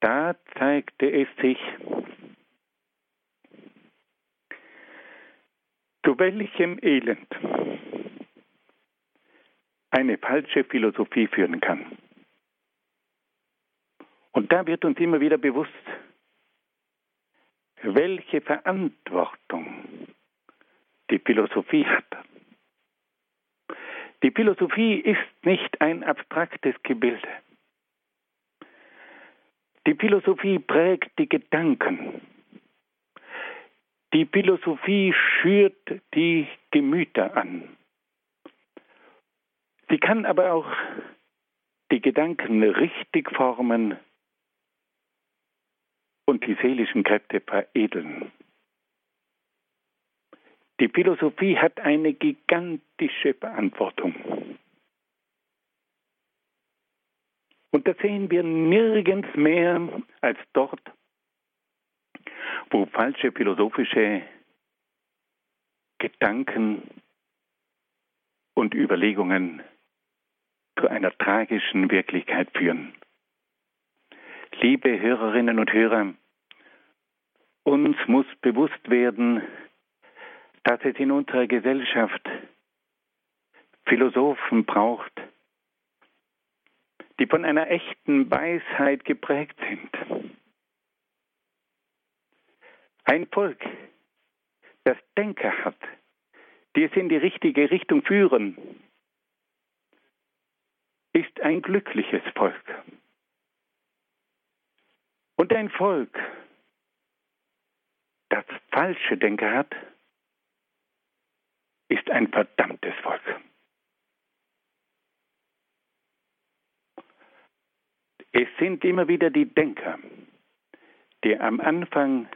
Da zeigte es sich, Zu welchem Elend eine falsche Philosophie führen kann. Und da wird uns immer wieder bewusst, welche Verantwortung die Philosophie hat. Die Philosophie ist nicht ein abstraktes Gebilde. Die Philosophie prägt die Gedanken, die Philosophie schürt die Gemüter an. Sie kann aber auch die Gedanken richtig formen und die seelischen Kräfte veredeln. Die Philosophie hat eine gigantische Verantwortung. Und das sehen wir nirgends mehr als dort, wo falsche philosophische Gedanken und Überlegungen zu einer tragischen Wirklichkeit führen. Liebe Hörerinnen und Hörer, uns muss bewusst werden, dass es in unserer Gesellschaft Philosophen braucht, die von einer echten Weisheit geprägt sind. Ein Volk, das Denker hat, die es in die richtige Richtung führen, ein glückliches Volk. Und ein Volk, das falsche Denker hat, ist ein verdammtes Volk. Es sind immer wieder die Denker, die am Anfang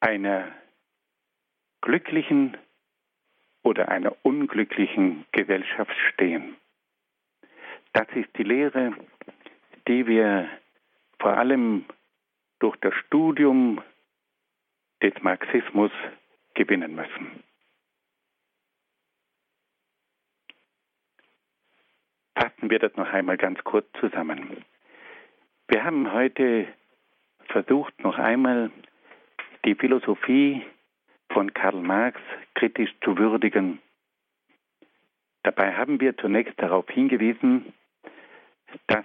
einer glücklichen oder einer unglücklichen Gesellschaft stehen. Das ist die Lehre, die wir vor allem durch das Studium des Marxismus gewinnen müssen. Fassen wir das noch einmal ganz kurz zusammen. Wir haben heute versucht, noch einmal die Philosophie von Karl Marx kritisch zu würdigen. Dabei haben wir zunächst darauf hingewiesen, dass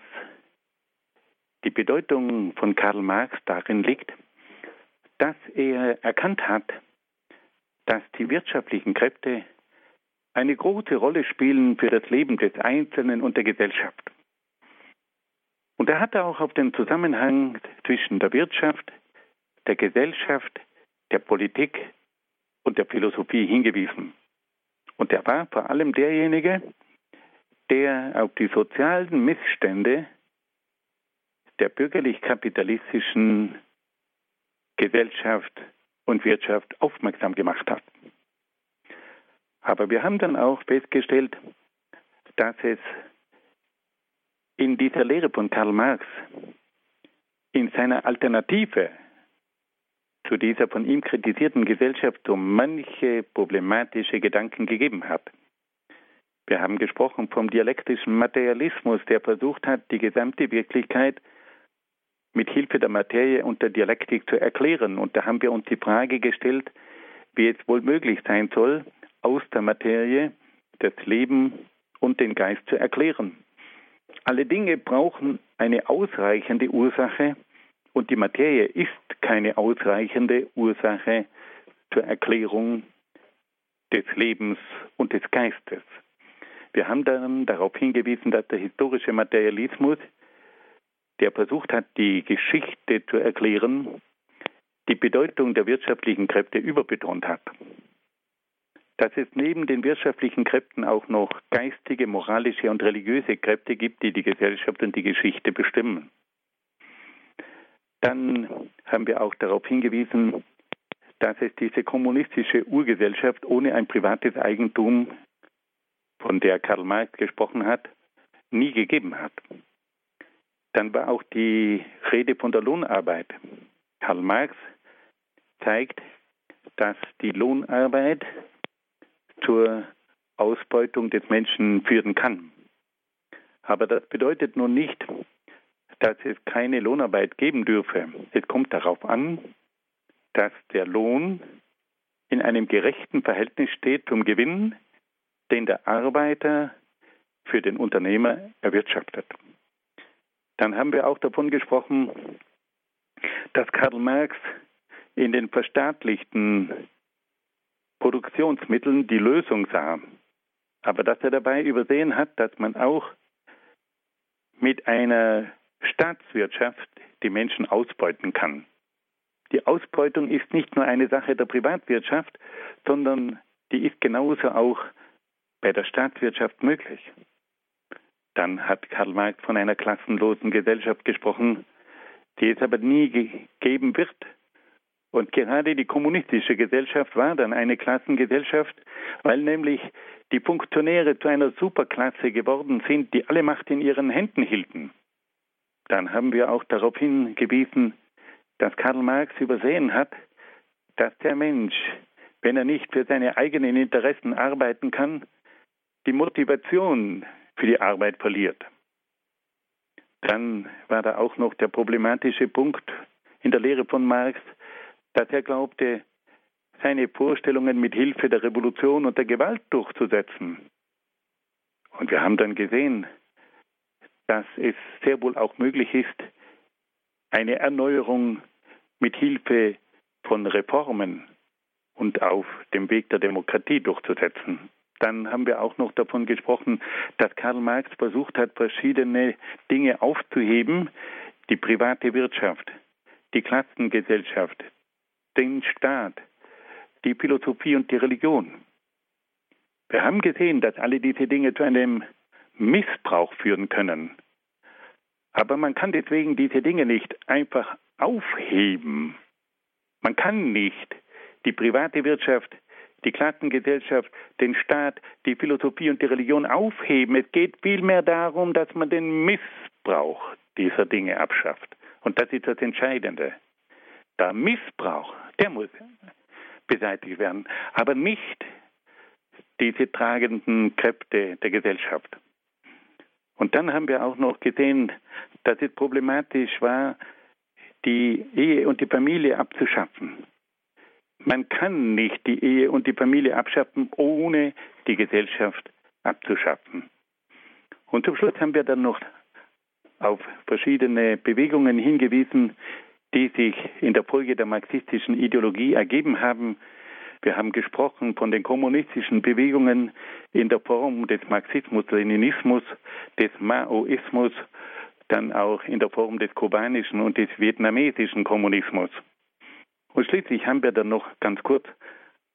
die Bedeutung von Karl Marx darin liegt, dass er erkannt hat, dass die wirtschaftlichen Kräfte eine große Rolle spielen für das Leben des Einzelnen und der Gesellschaft. Und er hatte auch auf den Zusammenhang zwischen der Wirtschaft, der Gesellschaft, der Politik und der Philosophie hingewiesen. Und er war vor allem derjenige, der auf die sozialen Missstände der bürgerlich-kapitalistischen Gesellschaft und Wirtschaft aufmerksam gemacht hat. Aber wir haben dann auch festgestellt, dass es in dieser Lehre von Karl Marx, in seiner Alternative zu dieser von ihm kritisierten Gesellschaft so manche problematische Gedanken gegeben hat. Wir haben gesprochen vom dialektischen Materialismus, der versucht hat, die gesamte Wirklichkeit mit Hilfe der Materie und der Dialektik zu erklären. Und da haben wir uns die Frage gestellt, wie es wohl möglich sein soll, aus der Materie das Leben und den Geist zu erklären. Alle Dinge brauchen eine ausreichende Ursache und die Materie ist keine ausreichende Ursache zur Erklärung des Lebens und des Geistes. Wir haben dann darauf hingewiesen, dass der historische Materialismus, der versucht hat, die Geschichte zu erklären, die Bedeutung der wirtschaftlichen Kräfte überbetont hat dass es neben den wirtschaftlichen Kräften auch noch geistige, moralische und religiöse Kräfte gibt, die die Gesellschaft und die Geschichte bestimmen. Dann haben wir auch darauf hingewiesen, dass es diese kommunistische Urgesellschaft ohne ein privates Eigentum, von der Karl Marx gesprochen hat, nie gegeben hat. Dann war auch die Rede von der Lohnarbeit. Karl Marx zeigt, dass die Lohnarbeit zur Ausbeutung des Menschen führen kann. Aber das bedeutet nun nicht, dass es keine Lohnarbeit geben dürfe. Es kommt darauf an, dass der Lohn in einem gerechten Verhältnis steht zum Gewinn, den der Arbeiter für den Unternehmer erwirtschaftet. Dann haben wir auch davon gesprochen, dass Karl Marx in den verstaatlichten Produktionsmitteln die Lösung sah. Aber dass er dabei übersehen hat, dass man auch mit einer Staatswirtschaft die Menschen ausbeuten kann. Die Ausbeutung ist nicht nur eine Sache der Privatwirtschaft, sondern die ist genauso auch bei der Staatswirtschaft möglich. Dann hat Karl Marx von einer klassenlosen Gesellschaft gesprochen, die es aber nie geben wird. Und gerade die kommunistische Gesellschaft war dann eine Klassengesellschaft, weil nämlich die Funktionäre zu einer Superklasse geworden sind, die alle Macht in ihren Händen hielten. Dann haben wir auch darauf hingewiesen, dass Karl Marx übersehen hat, dass der Mensch, wenn er nicht für seine eigenen Interessen arbeiten kann, die Motivation für die Arbeit verliert. Dann war da auch noch der problematische Punkt in der Lehre von Marx, dass er glaubte, seine Vorstellungen mit Hilfe der Revolution und der Gewalt durchzusetzen. Und wir haben dann gesehen, dass es sehr wohl auch möglich ist, eine Erneuerung mit Hilfe von Reformen und auf dem Weg der Demokratie durchzusetzen. Dann haben wir auch noch davon gesprochen, dass Karl Marx versucht hat, verschiedene Dinge aufzuheben, die private Wirtschaft, die Klassengesellschaft, den Staat, die Philosophie und die Religion. Wir haben gesehen, dass alle diese Dinge zu einem Missbrauch führen können. Aber man kann deswegen diese Dinge nicht einfach aufheben. Man kann nicht die private Wirtschaft, die Klassengesellschaft, den Staat, die Philosophie und die Religion aufheben. Es geht vielmehr darum, dass man den Missbrauch dieser Dinge abschafft. Und das ist das Entscheidende. Der Missbrauch, der muss beseitigt werden, aber nicht diese tragenden Kräfte der Gesellschaft. Und dann haben wir auch noch gesehen, dass es problematisch war, die Ehe und die Familie abzuschaffen. Man kann nicht die Ehe und die Familie abschaffen, ohne die Gesellschaft abzuschaffen. Und zum Schluss haben wir dann noch auf verschiedene Bewegungen hingewiesen, die sich in der Folge der marxistischen Ideologie ergeben haben. Wir haben gesprochen von den kommunistischen Bewegungen in der Form des Marxismus-Leninismus, des Maoismus, dann auch in der Form des kubanischen und des vietnamesischen Kommunismus. Und schließlich haben wir dann noch ganz kurz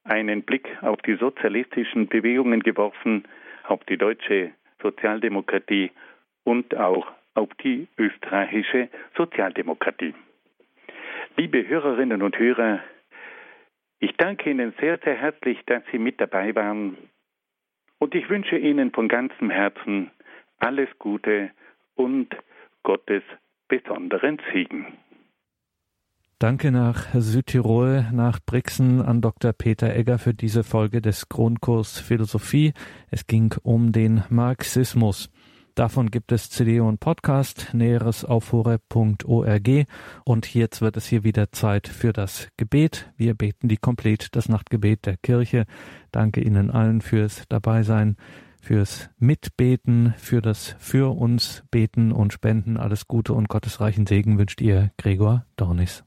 einen Blick auf die sozialistischen Bewegungen geworfen, auf die deutsche Sozialdemokratie und auch auf die österreichische Sozialdemokratie. Liebe Hörerinnen und Hörer, ich danke Ihnen sehr, sehr herzlich, dass Sie mit dabei waren und ich wünsche Ihnen von ganzem Herzen alles Gute und Gottes besonderen Segen. Danke nach Südtirol, nach Brixen an Dr. Peter Egger für diese Folge des Grundkurs Philosophie. Es ging um den Marxismus. Davon gibt es CD und Podcast, näheres auf horeb.org. Und jetzt wird es hier wieder Zeit für das Gebet. Wir beten die Komplett, das Nachtgebet der Kirche. Danke Ihnen allen fürs Dabeisein, fürs Mitbeten, für das für uns beten und spenden. Alles Gute und gottesreichen Segen wünscht ihr Gregor Dornis.